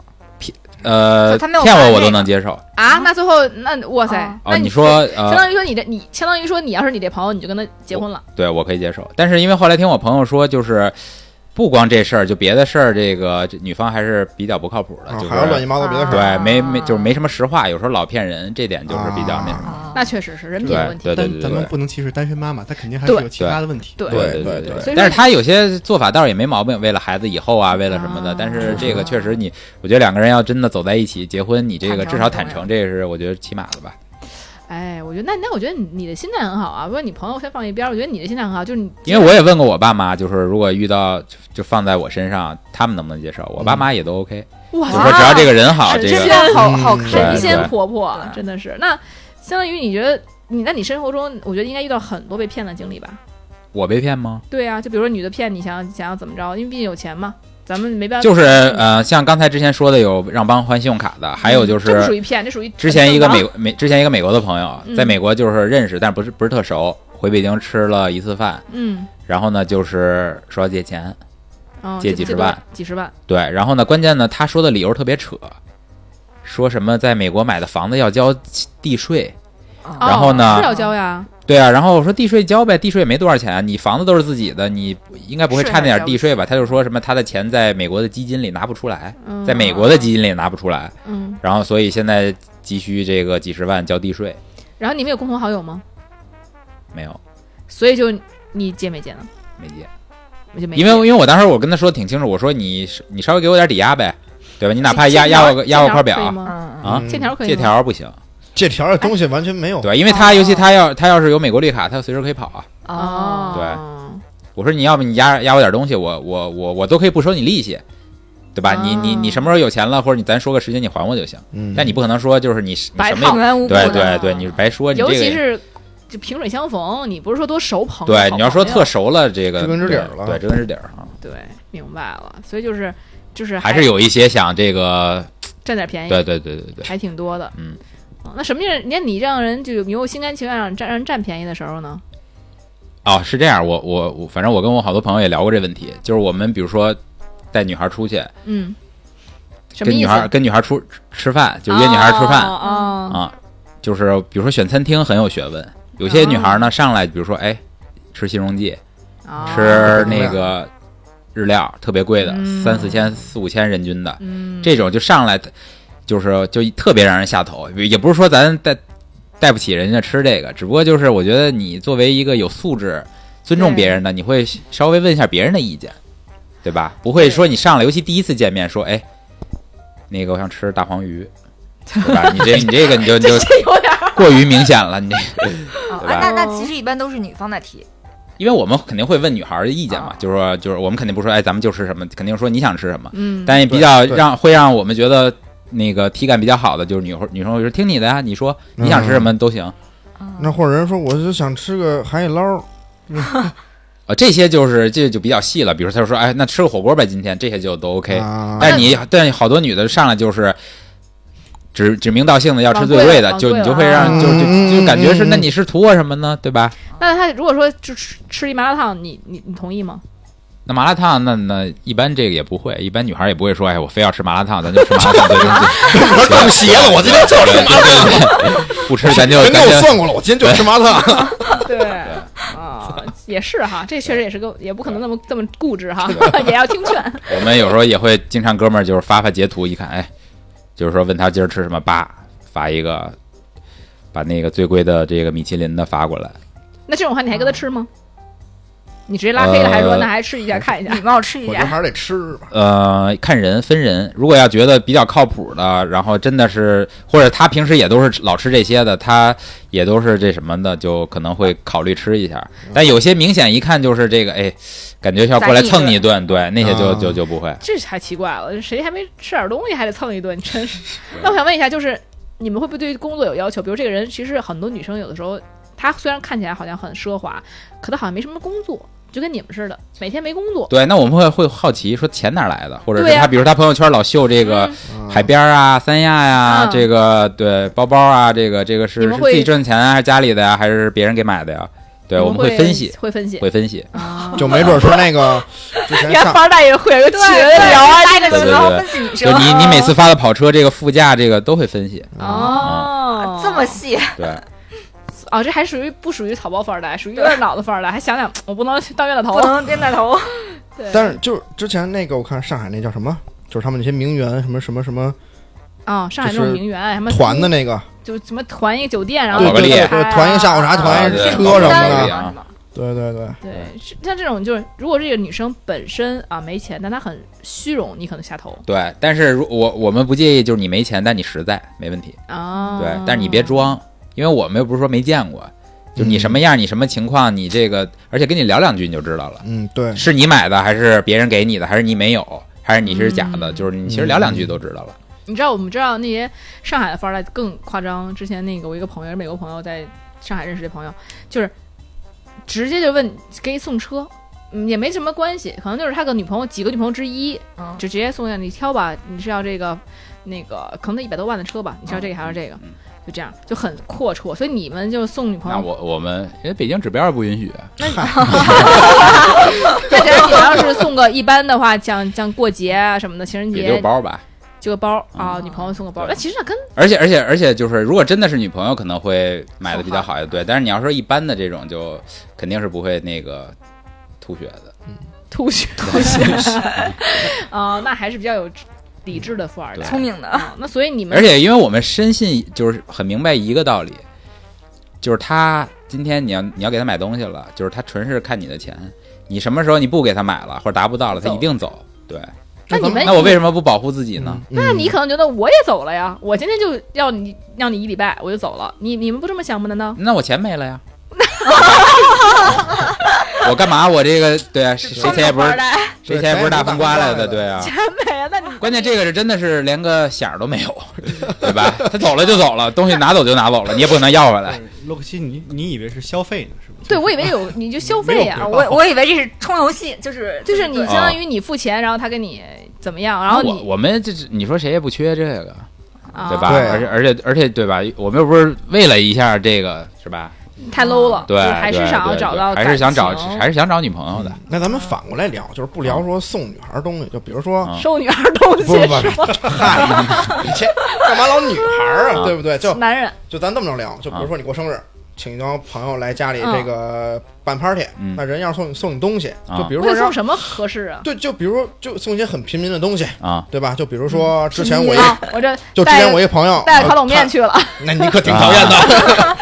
呃，他没有骗我我都能接受。啊！那最后，那哇塞啊，那哦，你说相呃，当于说你这你相当于说你要是你这朋友，你就跟他结婚了。对我可以接受，但是因为后来听我朋友说，就是不光这事儿，就别的事儿，这个女方还是比较不靠谱的，就是啊还有乱七八糟别的事对，没没就是没什么实话，有时候老骗人，这点就是比较那什么。啊那确实是人品有问题。对对对但咱们对不能歧视单身妈妈，她肯定还是对有其他的问题。对对对对但是他有些做法倒是也没毛病，为了孩子以后啊，为了什么的啊。但是这个确实你，我觉得两个人要真的走在一起结婚，你这个至少坦诚，这个是我觉得起码的吧。哎，我觉得那那我觉得你你的心态很好啊。不过你朋友先放一边，我觉得你的心态很好，就是你因为我也问过我爸妈，就是如果遇到就就放在我身上，他们能不能接受？我爸妈也都 OK，哇就说只要这个人好，这个好好神仙婆婆真的是。那相当于你觉得你那你生活中，我觉得应该遇到很多被骗的经历吧？我被骗吗？对啊，就比如说女的骗你，想要想要怎么着，因为毕竟有钱嘛，咱们没办法。就是呃，像刚才之前说的有让帮换信用卡的，还有就嗯这不属是于骗，这属于之前一个美美之前一个美国的朋友，嗯在美国就是认识，但不是不是特熟，回北京吃了一次饭，嗯，然后呢就是说要借钱，嗯借几十万，几十万，对，然后呢关键呢他说的理由特别扯，说什么在美国买的房子要交地税，啊然后呢哦是要交呀，对啊，然后我说地税交呗，地税也没多少钱，你房子都是自己的，你应该不会差那点地税吧？他就说什么他的钱在美国的基金里拿不出来，嗯。在美国的基金里拿不出来，嗯，然后所以现在急需这个几十万交地税，然后你们有共同好友吗？没有。所以就你借没借呢？没借，我就没因为因为我当时我跟他说的挺清楚，我说你你稍微给我点抵押呗，对吧？你哪怕压压我个压我块表啊嗯借条可以？借条不行，借条的东西完全没有。对，因为他哦尤其他要他要是有美国绿卡，他随时可以跑啊。哦，对，我说你要不你压压我点东西，我我我我都可以不收你利息，对吧？你你你什么时候有钱了，或者你咱说个时间你还我就行。嗯，但你不可能说就是你你什么也对对对，你白说你尤这个其是就萍水相逢，你不是说多熟朋友，对你要说特熟了，这个知根知底儿了对对知根知底儿啊，对，明白了，所以就是就是还是有一些想这个，占点便宜，对对对对对，还挺多的。嗯哦，那什么样？那你让人就有没有心甘情愿让人占让人占便宜的时候呢？哦，是这样，我我我，反正我跟我好多朋友也聊过这问题，就是我们比如说带女孩出去，嗯？跟女孩跟女孩出吃饭，就约女孩吃饭、哦哦啊，就是比如说选餐厅很有学问，有些女孩呢上来，比如说哎吃新荣记，哦吃那个日料特别贵的，嗯三四千四五千人均的，嗯，这种就上来就是就特别让人下头，也不是说咱带带不起人家吃这个，只不过就是我觉得你作为一个有素质、尊重别人的，你会稍微问一下别人的意见，对吧？不会说你上来，尤其第一次见面说，哎，那个我想吃大黄鱼，对吧？你这你这个你就 你就有点过于明显了，你这 哦对吧啊那那其实一般都是女方在提，因为我们肯定会问女孩的意见嘛哦，就是说就是我们肯定不说，哎，咱们就吃什么，肯定说你想吃什么。嗯，但也比较让会让我们觉得那个体感比较好的，就是女女生会说听你的呀，你说你想吃什么都行。那或者人说我就想吃个海底捞，啊，这些就是这就比较细了，比如他就说，哎，那吃个火锅呗，今天这些就都 OK。啊但你但好多女的上来就是指指名道姓的要吃最贵贵的，就你就会让啊就就嗯就感觉是，嗯那你是图我什么呢？对吧？那他如果说就吃吃一麻辣烫，你你你同意吗？那麻辣烫，那那一般这个也不会，一般女孩也不会说，哎，我非要吃麻辣烫，咱就吃麻辣烫，对对对。更邪了，我今天就要吃麻辣烫。不吃咱就人给我算过了，我今天就吃麻辣烫。对啊，也是哈，这确实也是个，也不可能那么这么固执哈，也要听劝。我们有时候也会经常哥们儿就是发发截图，一看，哎，就是说问他今儿吃什么，叭发一个，把那个最贵的这个米其林的发过来。那这种话你还跟他吃吗？你直接拉黑了，还是说呃那还吃一下看一下礼？貌吃一下。我觉得还是得吃吧。呃，看人分人，如果要觉得比较靠谱的，然后真的是，或者他平时也都是老吃这些的，他也都是这什么的，就可能会考虑吃一下。但有些明显一看就是这个，哎，感觉要过来蹭你一顿，对，那些就啊就就不会。这太奇怪了，谁还没吃点东西还得蹭一顿，真是。那我想问一下，就是你们会不会对工作有要求？比如这个人，其实很多女生有的时候，她虽然看起来好像很奢华，可她好像没什么工作，就跟你们似的，每天没工作。对，那我们会会好奇说钱哪儿来的，或者是他，比如他朋友圈老秀这个嗯海边啊、三亚呀、嗯这个对包包啊，这个这个是是自己挣钱啊，还是家里的呀，还是别人给买的呀？对，我们会分析，会分析。会分析。啊，就没准说那个之前 上原凡大爷会有个群对，聊啊，拉这个群，然后分析女就生。你你每次发的跑车这个副驾这个都会分析，哦，这么细，对，哦，这还属于不属于草包富二代，属于有点脑子富二代，还想想我不能当冤大头不。能冤大头。对，但是就是之前那个我看上海那叫什么，就是他们那些名媛什么什么什么啊，上海那种名媛什么团的那个，就什么团一个酒店，然后对对对团一个下午茶团一个车什么的对啊对对对，像这种就是，如果这个女生本身啊没钱，但她很虚荣，你可能下头对。但是如我我们不介意，就是你没钱，但你实在没问题，啊。对。但是你别装，因为我们又不是说没见过，就你什么样，你什么情况，你这个，而且跟你聊两句你就知道了。嗯对，是你买的，还是别人给你的，还是你没有，还是你是假的？嗯就是你其实聊两句都知道了。你知道我们知道那些上海的富二代更夸张。之前那个我一个朋友，美国朋友在上海认识的朋友，就是直接就问给你送车，嗯，也没什么关系，可能就是他个女朋友几个女朋友之一，嗯就直接送下你挑吧，你是要这个那个可能得一百多万的车吧，你是要这个还是这个？嗯就这样就很阔绰，所以你们就送女朋友，那我我们因为北京指标不允许，那你要是送个一般的话，像像过节啊什么的，情人也就节包吧。就个包嗯啊，女朋友送个包，对那其实那跟而且而且而且就是，如果真的是女朋友，可能会买的比较好一点，对。但是你要说一般的这种，就肯定是不会那个吐血的。吐血吐血啊，那还是比较有理智的富二代，聪明的，啊。那所以你们而且因为我们深信，就是很明白一个道理，就是他今天你要你要给他买东西了，就是他纯是看你的钱，你什么时候你不给他买了或者达不到了，他一定走。对，那你们那我为什么不保护自己呢？嗯那你可能觉得我也走了呀，我今天就要你让你一礼拜，我就走了。你你们不这么想吗？难道？那我钱没了呀。我干嘛？我这个对啊，谁谁钱也不是谁钱也不是大风刮来的，对啊。钱没了，那关键这个是真的是连个响儿都没有，对吧？他走了就走了，东西拿走就拿走了，你也不可能要回来。洛克西，你你以为是消费呢，是不是？对我以为有你就消费呀、我我以为这是充游戏，就是就是你相当于你付钱，然后他跟你怎么样，然后我你我们这是你说谁也不缺这个，啊对吧？对而且而且而且对吧？我们又不是为了一下这个是吧？太 low 了，对，还是想要找到还是想找还是想找女朋友的。那咱们反过来聊，就是不聊说送女孩东西，就比如说，嗯收女孩东西不不不是吗？嗨，你这干嘛老女孩啊？啊对不对？就男人就咱这么着聊，就比如说你过生日，请一帮朋友来家里这个办 party，嗯那人要是送你送你东西，啊就比如说送什么合适啊？对，就比如就送一些很平民的东西，啊，对吧？就比如说之前我一啊，我这就之前我一朋友带烤冷面呃去了，那你可挺讨厌的。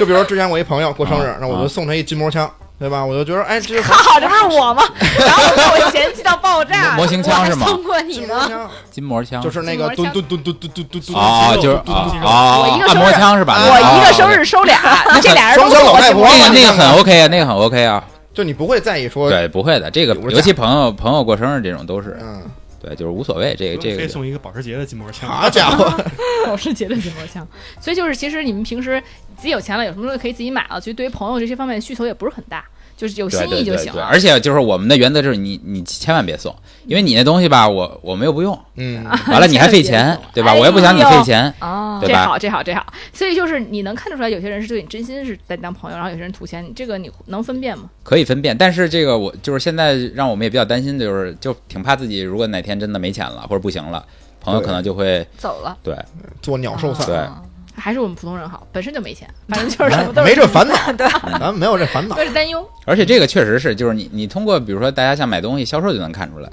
就比如说之前我一朋友过生日啊，那我就送他一筋膜枪，对吧？我就觉得哎，这靠，这不是我吗？然后被我嫌弃到爆炸，模型枪是吗送过你呢。筋膜枪筋膜枪就是那个筋膜枪蹲蹲蹲蹲蹲蹲蹲哦，就是啊啊，按我一个生日摩枪是吧？啊我一个生哦日收俩，这俩人都老太婆那个那个很 OK 啊，那个很 OK 啊。就你不会在意说，对，不会的，这个尤其朋友朋友过生日这种都是嗯，对，就是无所谓。这个这个非送一个保时捷的筋膜枪，好家伙，保时捷的筋膜枪，所以就是其实你们平时自己有钱了，有什么东西可以自己买了，其实对于朋友这些方面的需求也不是很大，就是有心意就行了。而且就是我们的原则就是你你千万别送，因为你那东西吧，我我们又不用，嗯，完了你还费钱，对吧？我又不想你费钱，哦这好，这好，这好。所以就是你能看得出来，有些人是对你真心是在当朋友，然后有些人图钱，你这个你能分辨吗？可以分辨。但是这个我就是现在让我们也比较担心的就是，就挺怕自己如果哪天真的没钱了或者不行了，朋友可能就会走了，对做鸟兽散，还是我们普通人好，本身就没钱，反正就是什么都是没这烦恼，对咱们没有这烦恼 都。是担忧。而且这个确实是，就是你你通过比如说大家像买东西，销售就能看出来，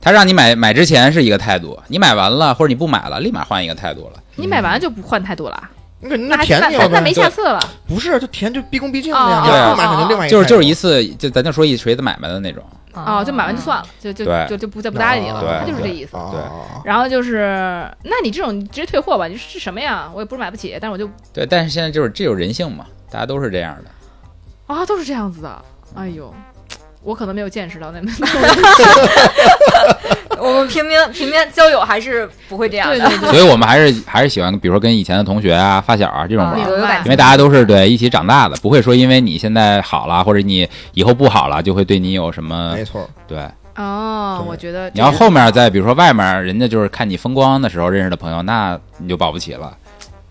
他让你买买之前是一个态度，你买完了或者你不买了，立马换一个态度了。你买完了就不换态度了，那那那没下次了。不是，就甜就毕恭毕敬的哦呀，对啊你不买肯定另外一就是就是一次，就咱就说一锤子买卖的那种，哦，就买完就算了，就就就就不再不搭理你了，他就是这意思。啊对然后就是，那你这种你直接退货吧，你是什么呀？我也不是买不起，但是我就对。但是现在就是这有人性嘛，大家都是这样的。啊，都是这样子的。哎呦，我可能没有见识到那么。我们平民平民交友还是不会这样的。对对对，所以我们还是还是喜欢，比如说跟以前的同学啊、发小啊这种玩因为大家都是对一起长大的，不会说因为你现在好了或者你以后不好了，就会对你有什么没错，对。哦，我觉得你要后面再比如说外面人家就是看你风光的时候认识的朋友，那你就保不起了，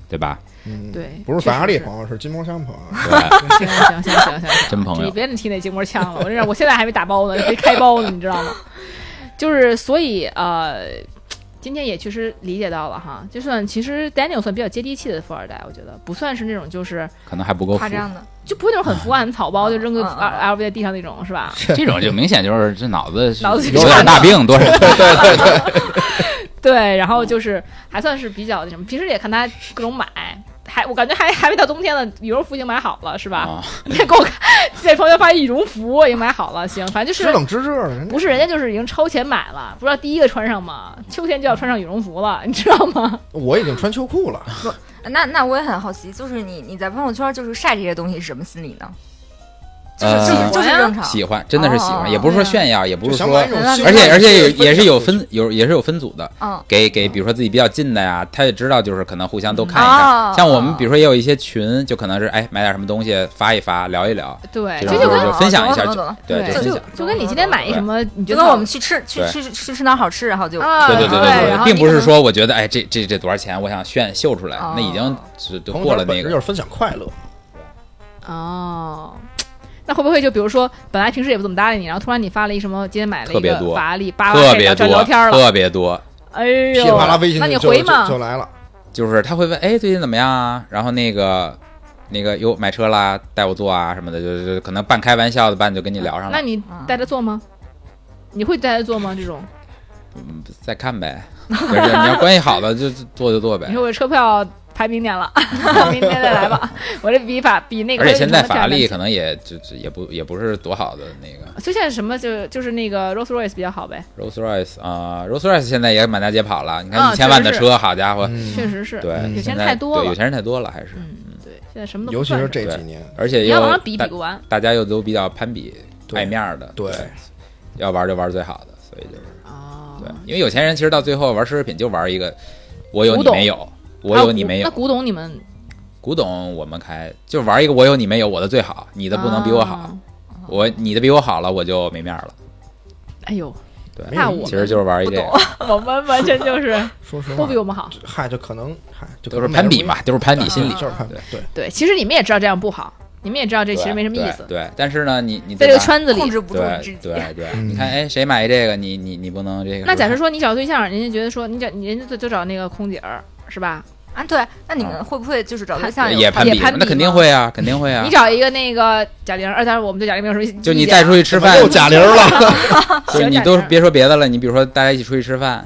对吧？嗯，对不是法拉利朋友，是筋膜枪朋友。对，行行行行行，真朋友你别提那筋膜枪了，我这我现在还没打包呢，没开包呢，你知道吗？就是所以呃，今天也确实理解到了哈，就算其实 Daniel 算比较接地气的富二代，我觉得不算是那种就是可能还不够富。夸，张的，就不会那种很浮夸、很草包，就扔个嗯嗯 L V 在地上那种，是吧？这种就明显就是这脑子 脑子有点大病，多少？对 对对。对，然后就是还算是比较那什么，平时也看他各种买。还我感觉还还没到冬天呢，羽绒服已经买好了，是吧？你再给我看，在朋友发现羽绒服已经买好了，行，反正就是知冷知热的，不是人家就是已经超前买了，不知道第一个穿上吗？秋天就要穿上羽绒服了，你知道吗？我已经穿秋裤了。那那我也很好奇，就是你你在朋友圈就是晒这些东西是什么心理呢？呃就是就是正常，喜欢，真的是喜欢，哦也不是说炫耀，也不是说而且而且也是有分有也是有分组的，嗯。给给比如说自己比较近的呀，他也知道就是可能互相都看一哦。看。像我们比如说也有一些群，就可能是哎买点什么东西发一发聊一聊，对，这种就分享一下就就。就跟你今天买一什么，你觉得我们去吃去吃去去吃哪好吃，然后就对，对对对对，并不是说我觉得哎这这这多少钱，我想炫秀出来哦，那已经是就过了那个就是分享快乐，哦。那会不会就比如说，本来平时也不怎么搭理你，然后突然你发了一什么，今天买了一个特别多法拉利，叭叭特别聊多聊天了，特别多，哎噼里呦，啪啦微信那你就就回吗？就来了。就是他会问哎最近怎么样啊，然后那个那个哟买车啦，带我坐啊什么的，就就可能半开玩笑的半就跟你聊上了，那你带他坐吗？你会带他坐吗？这种，嗯再看呗，就是你要关系好的就就坐就坐呗你，说我车票排明年了，明年再来吧。我这比法比那个，而且现在法拉利可能也就就也不也不是多好的那个。就现在什么就就是那个 Rolls Royce 比较好呗，Rolls Royce 啊，Rolls Royce 现在也满大街跑了。你啊看一千万的车，好家伙，嗯。确实是，对，嗯。有钱人太多了。对有，钱人太多了，还是，嗯，对，现在什么都不尤其是这几年，而且又要往上比比不完。大家又都比较攀比对爱面儿的，对。要玩就玩最好的，所以就是。哦。对，因为有钱人其实到最后玩奢侈品就玩一个，我有你没有，我有你没有。那古董你们古董我们开就玩一个我有你没有，我的最好，你的不能比我好，啊我你的比我好了，我就没面儿了。哎呦，对，那我其实就是玩一这个，我们完全就是 说实话都比我们好。嗨，就可能嗨，就都是攀比嘛，都是攀比心理。就是攀比，对，对，其实你们也知道这样不好，你们也知道这其实没什么意思，对，对但是呢，你你在这个圈子里控。制不住自对己。对对，嗯你看，哎，谁买这个，你你你不能这个。那假设说你找对象，人家觉得说你找你人家就就找那个空姐儿是吧？啊，对，那你们会不会就是找对象有也攀比也攀，比那肯定会啊，肯定会啊。你。找一个那个贾玲，呃，当然我们对贾玲没有什么就你带出去吃饭，又贾玲了，就是你都别说别的了，你比如说大家一起出去吃饭，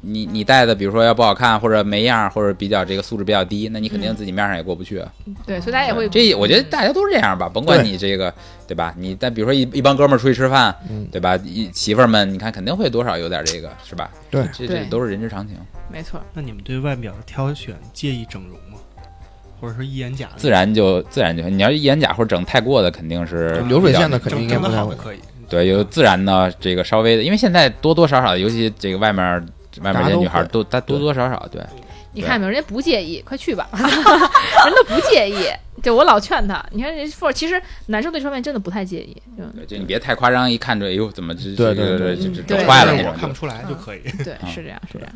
你你戴的比如说要不好看或者没样儿或者比较这个素质比较低，那你肯定自己面上也过不去啊。对，所以大家也会这我觉得大家都是这样吧，甭管你这个对吧？你但比如说一一帮哥们儿出去吃饭，嗯对吧？一媳妇儿们，你看肯定会多少有点这个是吧？对这这都是人之常情，没错。那你们对外表的挑选介意整容吗？或者说一眼假的？自然就自然就你要一眼假或者整太过的，肯定是流水线的肯定应该不太会可以。对，有自然的这个稍微的，因为现在多多少少，尤其这个外面外面这些大家都会女孩都她多多少少对。你看没有，人家不介意，快去吧，人都不介意。就我老劝他，你看人富，其实男生对这方面真的不太介意。就对，就你别太夸张，一看着哎呦怎么这对这个对对嗯这这整对坏了那种看不出来就可以。对，嗯是这样，是这样。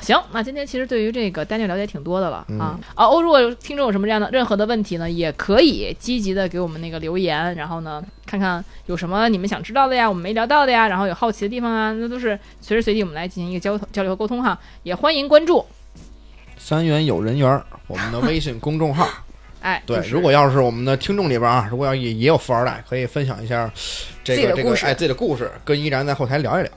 行，那今天其实对于这个单 a 了解挺多的了、嗯啊。哦，如果听众有什么这样的任何的问题呢，也可以积极的给我们那个留言，然后呢，看看有什么你们想知道的呀，我们没聊到的呀，然后有好奇的地方啊，那都是随时随地我们来进行一个交交流和沟通哈。也欢迎关注，三元有人缘儿，我们的微信公众号。哎，对就，是如果要是我们的听众里边啊，如果要也也有富二代，可以分享一下这个这个哎自己的故事，跟依然在后台聊一聊。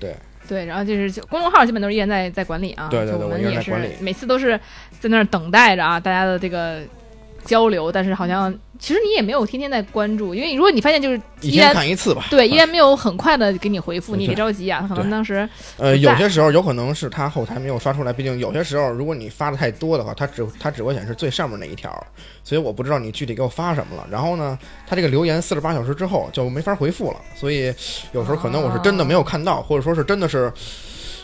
对对，然后就是公众号基本都是依然在在管理啊，对对对我们也是每次都是在那儿等待着啊，大家的这个交流，但是好像其实你也没有天天在关注，因为如果你发现就是一天依然看一次吧。对依然没有很快的给你回复，你也别着急啊，可能当时呃，有些时候有可能是他后台没有刷出来，毕竟有些时候如果你发的太多的话，它只它只会显示最上面那一条，所以我不知道你具体给我发什么了。然后呢，他这个留言四十八小时之后就没法回复了，所以有时候可能我是真的没有看到，或者说是真的是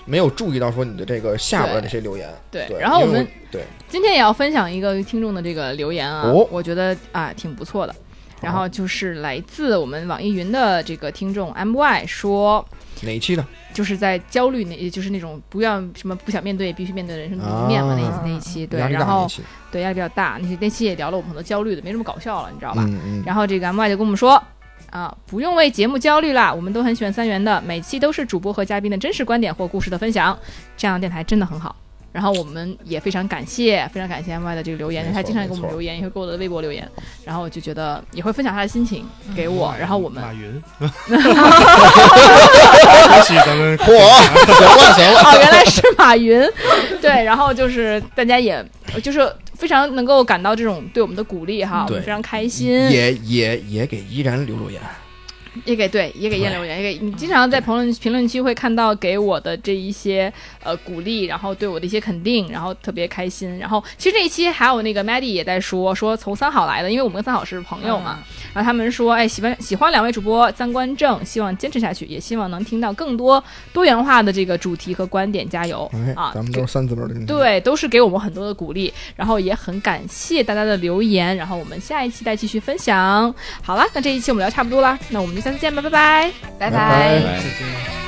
没有注意到说你的这个下边的这些留言。对对，然后我们对今天也要分享一个听众的这个留言啊，哦我觉得啊挺不错的。然后就是来自我们网易云的这个听众 M Y 说，哪一期的？就是在焦虑那，就是那种不要什么不想面对，必须面对的人生的一面嘛，那一啊那一期，对，然后。对压力比较大，那那期也聊了我们很多焦虑的，没什么搞笑了，你知道吧？嗯嗯。然后这个 M Y 就跟我们说。啊，不用为节目焦虑啦，我们都很喜欢三元的，每期都是主播和嘉宾的真实观点或故事的分享，这样的电台真的很好。然后我们。也非常感谢，非常感谢 M Y 的这个留言，他经常给我们留言，也会给我的微博留言，然后我就觉得也会分享他的心情给我，然后我们马云，恭喜咱们。嚯，行了行。了，哦，原来是马云，对，然后就是大家也就是非常能够感到这种对我们的鼓励哈，我们非常开心，也也也给依然留留言。也给对，也给燕留言，也给你经常在评论评论区会看到给我的这一些呃鼓励，然后对我的一些肯定，然后特别开心。然后其实这一期还有那个 Maddie 也在说说从三好来的，因为我们跟三好是朋友嘛，然后他们说哎喜欢喜欢两位主播三观正，希望坚持下去，也希望能听到更多多元化的这个主题和观点，加油哎，啊！咱们都是三字辈的。对，都是给我们很多的鼓励，然后也很感谢大家的留言，然后我们下一期再继续分享。好了，那这一期我们聊差不多了，那我们就下次见吧，拜拜。拜拜。拜拜